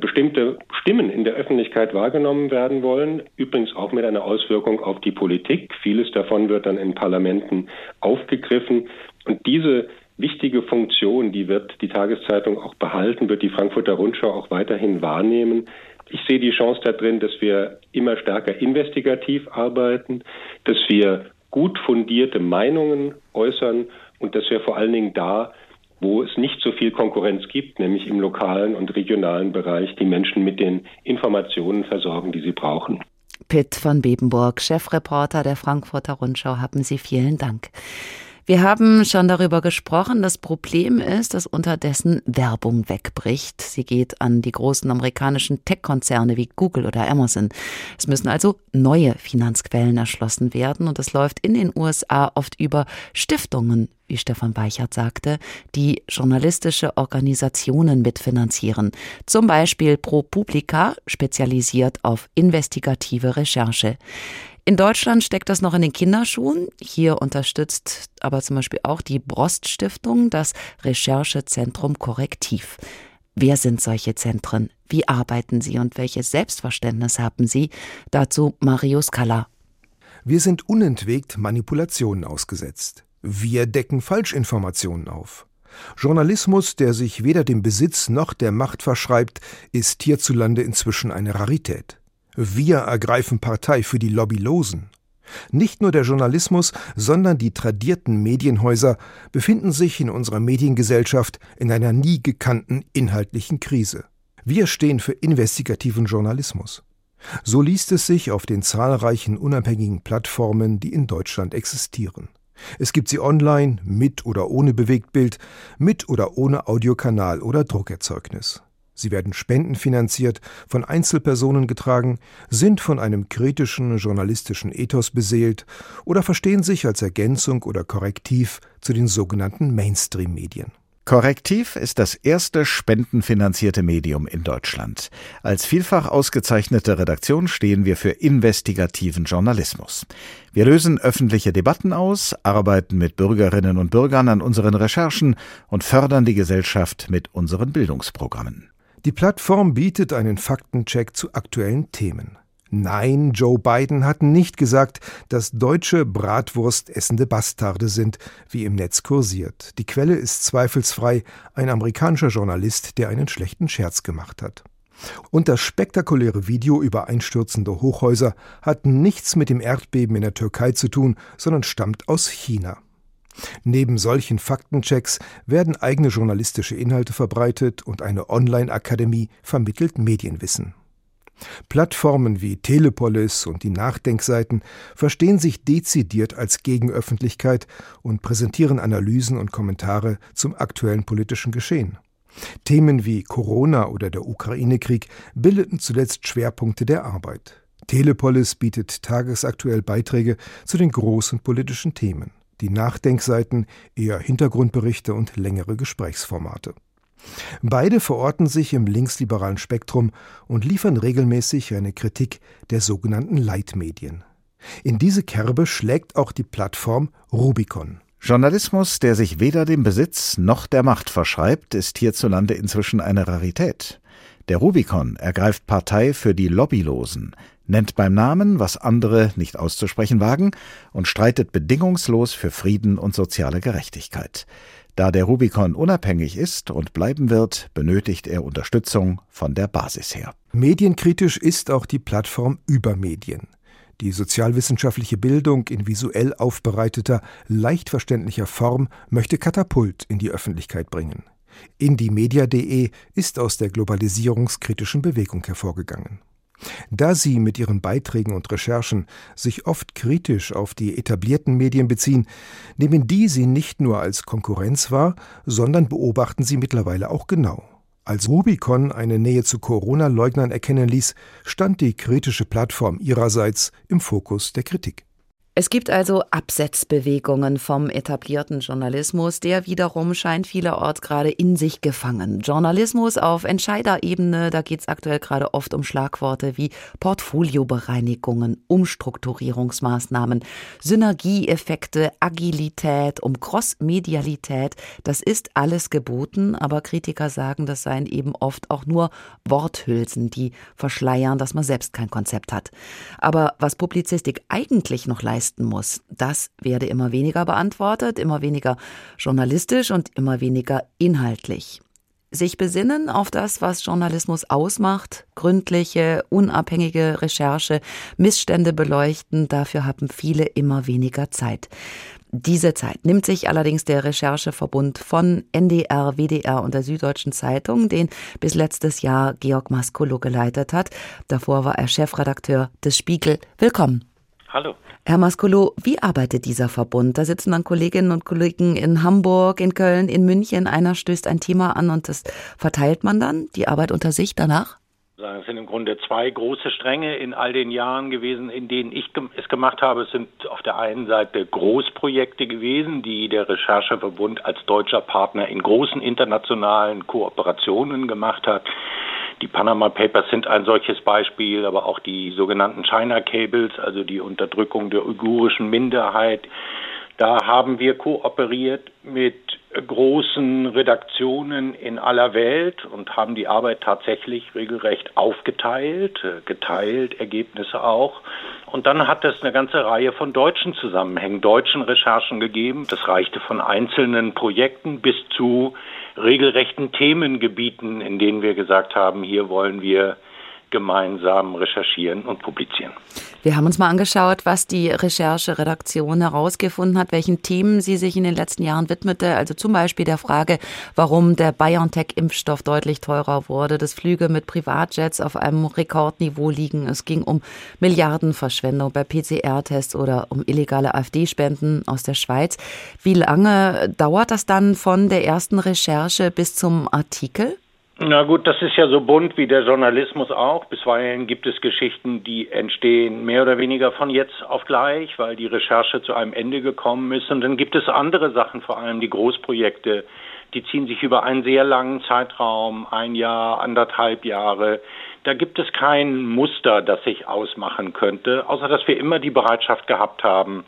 bestimmte Stimmen in der Öffentlichkeit wahrgenommen werden wollen, übrigens auch mit einer Auswirkung auf die Politik. Vieles davon wird dann in Parlamenten aufgegriffen. Und diese wichtige Funktion, die wird die Tageszeitung auch behalten, wird die Frankfurter Rundschau auch weiterhin wahrnehmen. Ich sehe die Chance da drin, dass wir immer stärker investigativ arbeiten, dass wir gut fundierte Meinungen äußern und dass wir vor allen Dingen da, wo es nicht so viel Konkurrenz gibt, nämlich im lokalen und regionalen Bereich, die Menschen mit den Informationen versorgen, die sie brauchen.
Pitt von Bebenburg, Chefreporter der Frankfurter Rundschau, haben Sie vielen Dank. Wir haben schon darüber gesprochen. Das Problem ist, dass unterdessen Werbung wegbricht. Sie geht an die großen amerikanischen Tech-Konzerne wie Google oder Amazon. Es müssen also neue Finanzquellen erschlossen werden und es läuft in den USA oft über Stiftungen, wie Stefan Weichert sagte, die journalistische Organisationen mitfinanzieren. Zum Beispiel ProPublica, spezialisiert auf investigative Recherche. In Deutschland steckt das noch in den Kinderschuhen. Hier unterstützt aber zum Beispiel auch die Brost Stiftung das Recherchezentrum Korrektiv. Wer sind solche Zentren? Wie arbeiten sie und welches Selbstverständnis haben sie? Dazu Marius Kalla.
Wir sind unentwegt Manipulationen ausgesetzt. Wir decken Falschinformationen auf. Journalismus, der sich weder dem Besitz noch der Macht verschreibt, ist hierzulande inzwischen eine Rarität. Wir ergreifen Partei für die Lobbylosen. Nicht nur der Journalismus, sondern die tradierten Medienhäuser befinden sich in unserer Mediengesellschaft in einer nie gekannten inhaltlichen Krise. Wir stehen für investigativen Journalismus. So liest es sich auf den zahlreichen unabhängigen Plattformen, die in Deutschland existieren. Es gibt sie online, mit oder ohne Bewegtbild, mit oder ohne Audiokanal oder Druckerzeugnis. Sie werden spendenfinanziert, von Einzelpersonen getragen, sind von einem kritischen journalistischen Ethos beseelt oder verstehen sich als Ergänzung oder Korrektiv zu den sogenannten Mainstream-Medien.
Korrektiv ist das erste spendenfinanzierte Medium in Deutschland. Als vielfach ausgezeichnete Redaktion stehen wir für investigativen Journalismus. Wir lösen öffentliche Debatten aus, arbeiten mit Bürgerinnen und Bürgern an unseren Recherchen und fördern die Gesellschaft mit unseren Bildungsprogrammen.
Die Plattform bietet einen Faktencheck zu aktuellen Themen. Nein, Joe Biden hat nicht gesagt, dass Deutsche Bratwurst essende Bastarde sind, wie im Netz kursiert. Die Quelle ist zweifelsfrei ein amerikanischer Journalist, der einen schlechten Scherz gemacht hat. Und das spektakuläre Video über einstürzende Hochhäuser hat nichts mit dem Erdbeben in der Türkei zu tun, sondern stammt aus China. Neben solchen Faktenchecks werden eigene journalistische Inhalte verbreitet und eine Online-Akademie vermittelt Medienwissen. Plattformen wie Telepolis und die Nachdenkseiten verstehen sich dezidiert als Gegenöffentlichkeit und präsentieren Analysen und Kommentare zum aktuellen politischen Geschehen. Themen wie Corona oder der Ukraine-Krieg bildeten zuletzt Schwerpunkte der Arbeit. Telepolis bietet tagesaktuell Beiträge zu den großen politischen Themen. Die Nachdenkseiten eher Hintergrundberichte und längere Gesprächsformate. Beide verorten sich im linksliberalen Spektrum und liefern regelmäßig eine Kritik der sogenannten Leitmedien. In diese Kerbe schlägt auch die Plattform Rubicon.
Journalismus, der sich weder dem Besitz noch der Macht verschreibt, ist hierzulande inzwischen eine Rarität. Der Rubicon ergreift Partei für die Lobbylosen, nennt beim Namen, was andere nicht auszusprechen wagen, und streitet bedingungslos für Frieden und soziale Gerechtigkeit. Da der Rubicon unabhängig ist und bleiben wird, benötigt er Unterstützung von der Basis her.
Medienkritisch ist auch die Plattform Übermedien. Die sozialwissenschaftliche Bildung in visuell aufbereiteter, leicht verständlicher Form möchte Katapult in die Öffentlichkeit bringen. Indiemedia.de ist aus der globalisierungskritischen Bewegung hervorgegangen. Da sie mit ihren Beiträgen und Recherchen sich oft kritisch auf die etablierten Medien beziehen, nehmen die sie nicht nur als Konkurrenz wahr, sondern beobachten sie mittlerweile auch genau. Als Rubicon eine Nähe zu Corona-Leugnern erkennen ließ, stand die kritische Plattform ihrerseits im Fokus der Kritik.
Es gibt also Absetzbewegungen vom etablierten Journalismus, der wiederum scheint vielerorts gerade in sich gefangen. Journalismus auf Entscheiderebene, da geht es aktuell gerade oft um Schlagworte wie Portfoliobereinigungen, Umstrukturierungsmaßnahmen, Synergieeffekte, Agilität, um Crossmedialität. Das ist alles geboten, aber Kritiker sagen, das seien eben oft auch nur Worthülsen, die verschleiern, dass man selbst kein Konzept hat. Aber was Publizistik eigentlich noch leistet, leisten muss. Das werde immer weniger beantwortet, immer weniger journalistisch und immer weniger inhaltlich. Sich besinnen auf das, was Journalismus ausmacht, gründliche, unabhängige Recherche, Missstände beleuchten, dafür haben viele immer weniger Zeit. Diese Zeit nimmt sich allerdings der Rechercheverbund von NDR, WDR und der Süddeutschen Zeitung, den bis letztes Jahr Georg Maskolo geleitet hat. Davor war er Chefredakteur des Spiegel. Willkommen.
Hallo.
Herr Maskolo, wie arbeitet dieser Verbund? Da sitzen dann Kolleginnen und Kollegen in Hamburg, in Köln, in München. Einer stößt ein Thema an und das verteilt man dann, die Arbeit unter sich danach?
Es sind im Grunde zwei große Stränge in all den Jahren gewesen, in denen ich es gemacht habe. Es sind auf der einen Seite Großprojekte gewesen, die der Rechercheverbund als deutscher Partner in großen internationalen Kooperationen gemacht hat. Die Panama Papers sind ein solches Beispiel, aber auch die sogenannten China Cables, also die Unterdrückung der uigurischen Minderheit. Da haben wir kooperiert mit großen Redaktionen in aller Welt und haben die Arbeit tatsächlich regelrecht aufgeteilt, geteilt, Ergebnisse auch. Und dann hat es eine ganze Reihe von deutschen Zusammenhängen, deutschen Recherchen gegeben. Das reichte von einzelnen Projekten bis zu regelrechten Themengebieten, in denen wir gesagt haben, hier wollen wir gemeinsam recherchieren und publizieren.
Wir haben uns mal angeschaut, was die Rechercheredaktion herausgefunden hat, welchen Themen sie sich in den letzten Jahren widmete. Also zum Beispiel der Frage, warum der BioNTech-Impfstoff deutlich teurer wurde, dass Flüge mit Privatjets auf einem Rekordniveau liegen. Es ging um Milliardenverschwendung bei PCR-Tests oder um illegale AfD-Spenden aus der Schweiz. Wie lange dauert das dann von der ersten Recherche bis zum Artikel?
Na gut, das ist ja so bunt wie der Journalismus auch. Bisweilen gibt es Geschichten, die entstehen mehr oder weniger von jetzt auf gleich, weil die Recherche zu einem Ende gekommen ist. Und dann gibt es andere Sachen, vor allem die Großprojekte, Die ziehen sich über einen sehr langen Zeitraum, ein Jahr, anderthalb Jahre. Da gibt es kein Muster, das sich ausmachen könnte, außer dass wir immer die Bereitschaft gehabt haben,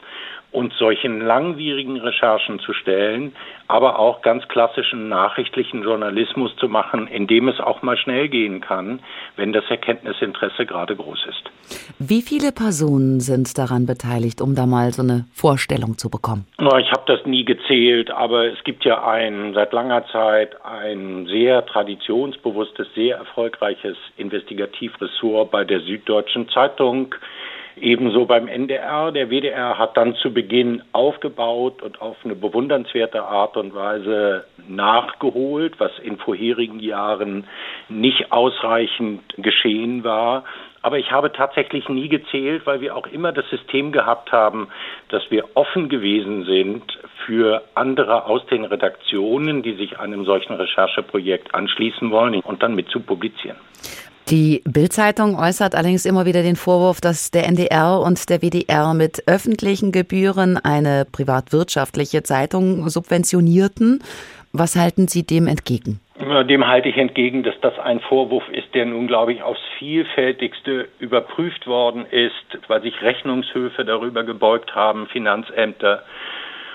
uns solchen langwierigen Recherchen zu stellen, aber auch ganz klassischen nachrichtlichen Journalismus zu machen, in dem es auch mal schnell gehen kann, wenn das Erkenntnisinteresse gerade groß ist.
Wie viele Personen sind daran beteiligt, um da mal so eine Vorstellung zu bekommen?
Ich habe das nie gezählt, aber es gibt ja ein seit langer Zeit ein sehr traditionsbewusstes, sehr erfolgreiches Investigativ-Ressort bei der Süddeutschen Zeitung Ebenso beim NDR. Der WDR hat dann zu Beginn aufgebaut und auf eine bewundernswerte Art und Weise nachgeholt, was in vorherigen Jahren nicht ausreichend geschehen war. Aber ich habe tatsächlich nie gezählt, weil wir auch immer das System gehabt haben, dass wir offen gewesen sind für andere aus den Redaktionen, die sich einem solchen Rechercheprojekt anschließen wollen und dann mit zu publizieren.
Die Bildzeitung äußert allerdings immer wieder den Vorwurf, dass der NDR und der WDR mit öffentlichen Gebühren eine privatwirtschaftliche Zeitung subventionierten. Was halten Sie dem entgegen?
Dem halte ich entgegen, dass das ein Vorwurf ist, der nun, glaube ich, aufs Vielfältigste überprüft worden ist, weil sich Rechnungshöfe darüber gebeugt haben, Finanzämter.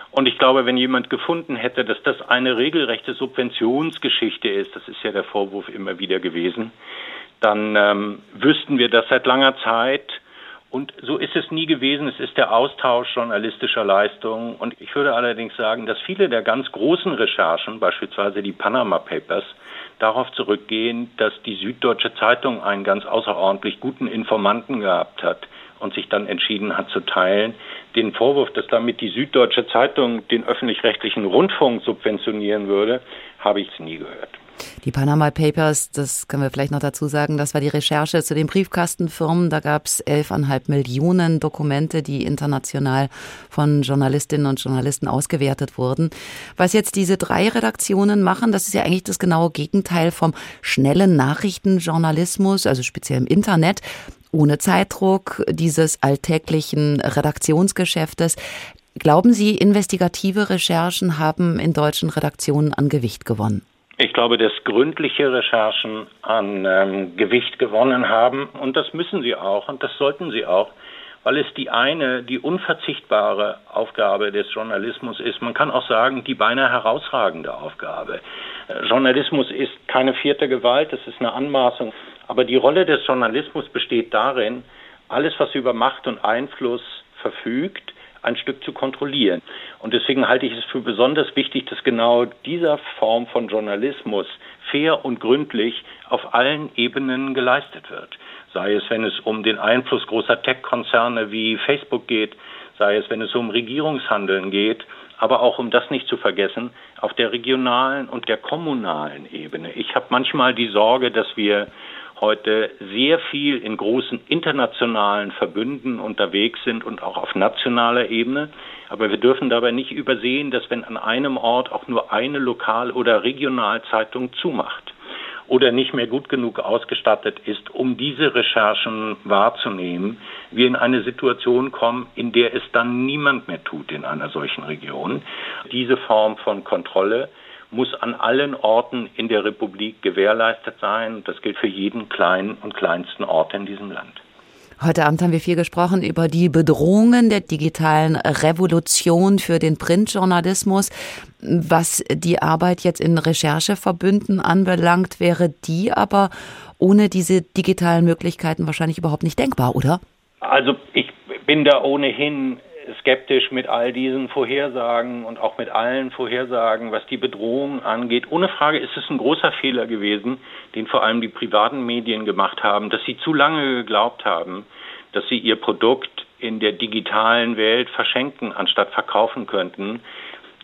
Und ich glaube, wenn jemand gefunden hätte, dass das eine regelrechte Subventionsgeschichte ist, das ist ja der Vorwurf immer wieder gewesen, dann ähm, wüssten wir das seit langer Zeit. Und so ist es nie gewesen. Es ist der Austausch journalistischer Leistungen. Und ich würde allerdings sagen, dass viele der ganz großen Recherchen, beispielsweise die Panama Papers, darauf zurückgehen, dass die Süddeutsche Zeitung einen ganz außerordentlich guten Informanten gehabt hat und sich dann entschieden hat zu teilen. Den Vorwurf, dass damit die Süddeutsche Zeitung den öffentlich-rechtlichen Rundfunk subventionieren würde, habe ich nie gehört.
Die Panama Papers, das können wir vielleicht noch dazu sagen, das war die Recherche zu den Briefkastenfirmen. Da gab es 11,5 Millionen Dokumente, die international von Journalistinnen und Journalisten ausgewertet wurden. Was jetzt diese drei Redaktionen machen, das ist ja eigentlich das genaue Gegenteil vom schnellen Nachrichtenjournalismus, also speziell im Internet ohne Zeitdruck dieses alltäglichen Redaktionsgeschäftes. Glauben Sie, investigative Recherchen haben in deutschen Redaktionen an Gewicht gewonnen?
Ich glaube, dass gründliche Recherchen an ähm, Gewicht gewonnen haben und das müssen sie auch und das sollten sie auch, weil es die eine, die unverzichtbare Aufgabe des Journalismus ist. Man kann auch sagen, die beinahe herausragende Aufgabe. Äh, Journalismus ist keine vierte Gewalt, es ist eine Anmaßung. Aber die Rolle des Journalismus besteht darin, alles, was über Macht und Einfluss verfügt, ein Stück zu kontrollieren. Und deswegen halte ich es für besonders wichtig, dass genau dieser Form von Journalismus fair und gründlich auf allen Ebenen geleistet wird. Sei es, wenn es um den Einfluss großer Tech-Konzerne wie Facebook geht, sei es, wenn es um Regierungshandeln geht, aber auch um das nicht zu vergessen, auf der regionalen und der kommunalen Ebene. Ich habe manchmal die Sorge, dass wir heute sehr viel in großen internationalen Verbünden unterwegs sind und auch auf nationaler Ebene. Aber wir dürfen dabei nicht übersehen, dass wenn an einem Ort auch nur eine Lokal- oder Regionalzeitung zumacht oder nicht mehr gut genug ausgestattet ist, um diese Recherchen wahrzunehmen, wir in eine Situation kommen, in der es dann niemand mehr tut in einer solchen Region. Diese Form von Kontrolle muss an allen Orten in der Republik gewährleistet sein. Das gilt für jeden kleinen und kleinsten Ort in diesem Land.
Heute Abend haben wir viel gesprochen über die Bedrohungen der digitalen Revolution für den Printjournalismus. Was die Arbeit jetzt in Rechercheverbünden anbelangt, wäre die aber ohne diese digitalen Möglichkeiten wahrscheinlich überhaupt nicht denkbar, oder?
Also ich bin da ohnehin skeptisch mit all diesen Vorhersagen und auch mit allen Vorhersagen, was die Bedrohung angeht. Ohne Frage ist es ein großer Fehler gewesen, den vor allem die privaten Medien gemacht haben, dass sie zu lange geglaubt haben, dass sie ihr Produkt in der digitalen Welt verschenken, anstatt verkaufen könnten.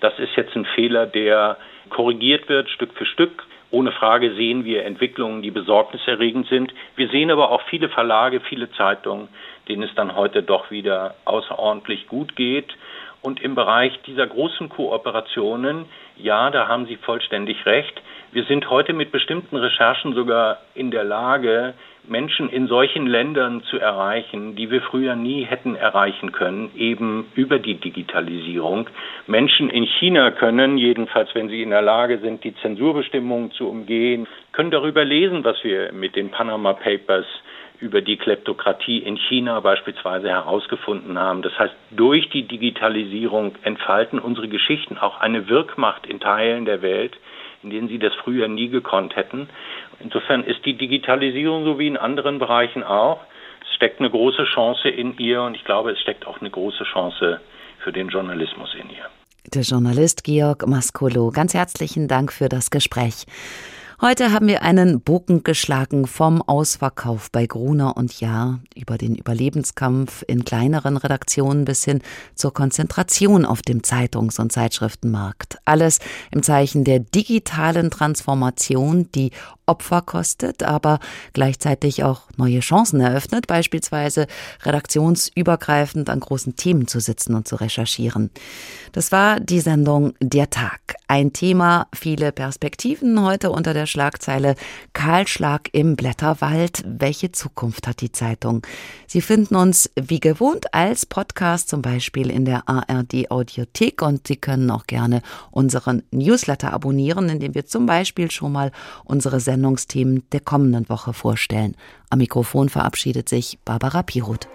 Das ist jetzt ein Fehler, der korrigiert wird Stück für Stück. Ohne Frage sehen wir Entwicklungen, die besorgniserregend sind. Wir sehen aber auch viele Verlage, viele Zeitungen, denen es dann heute doch wieder außerordentlich gut geht. Und im Bereich dieser großen Kooperationen, ja, da haben Sie vollständig recht. Wir sind heute mit bestimmten Recherchen sogar in der Lage, Menschen in solchen Ländern zu erreichen, die wir früher nie hätten erreichen können, eben über die Digitalisierung. Menschen in China können, jedenfalls wenn sie in der Lage sind, die Zensurbestimmungen zu umgehen, können darüber lesen, was wir mit den Panama Papers über die Kleptokratie in China beispielsweise herausgefunden haben. Das heißt, durch die Digitalisierung entfalten unsere Geschichten auch eine Wirkmacht in Teilen der Welt, in denen sie das früher nie gekonnt hätten. Insofern ist die Digitalisierung so wie in anderen Bereichen auch. Es steckt eine große Chance in ihr und ich glaube, es steckt auch eine große Chance für den Journalismus in ihr.
Der Journalist Georg Maskolo, ganz herzlichen Dank für das Gespräch. Heute haben wir einen Bogen geschlagen vom Ausverkauf bei Gruner und Jahr über den Überlebenskampf in kleineren Redaktionen bis hin zur Konzentration auf dem Zeitungs- und Zeitschriftenmarkt. Alles im Zeichen der digitalen Transformation, die Opfer kostet, aber gleichzeitig auch neue Chancen eröffnet, beispielsweise redaktionsübergreifend an großen Themen zu sitzen und zu recherchieren. Das war die Sendung Der Tag. Ein Thema, viele Perspektiven heute unter der Schlagzeile Kahlschlag im Blätterwald. Welche Zukunft hat die Zeitung? Sie finden uns wie gewohnt als Podcast zum Beispiel in der ARD Audiothek und Sie können auch gerne unseren Newsletter abonnieren, indem wir zum Beispiel schon mal unsere Sendungsthemen der kommenden Woche vorstellen. Am Mikrofon verabschiedet sich Barbara Piroth.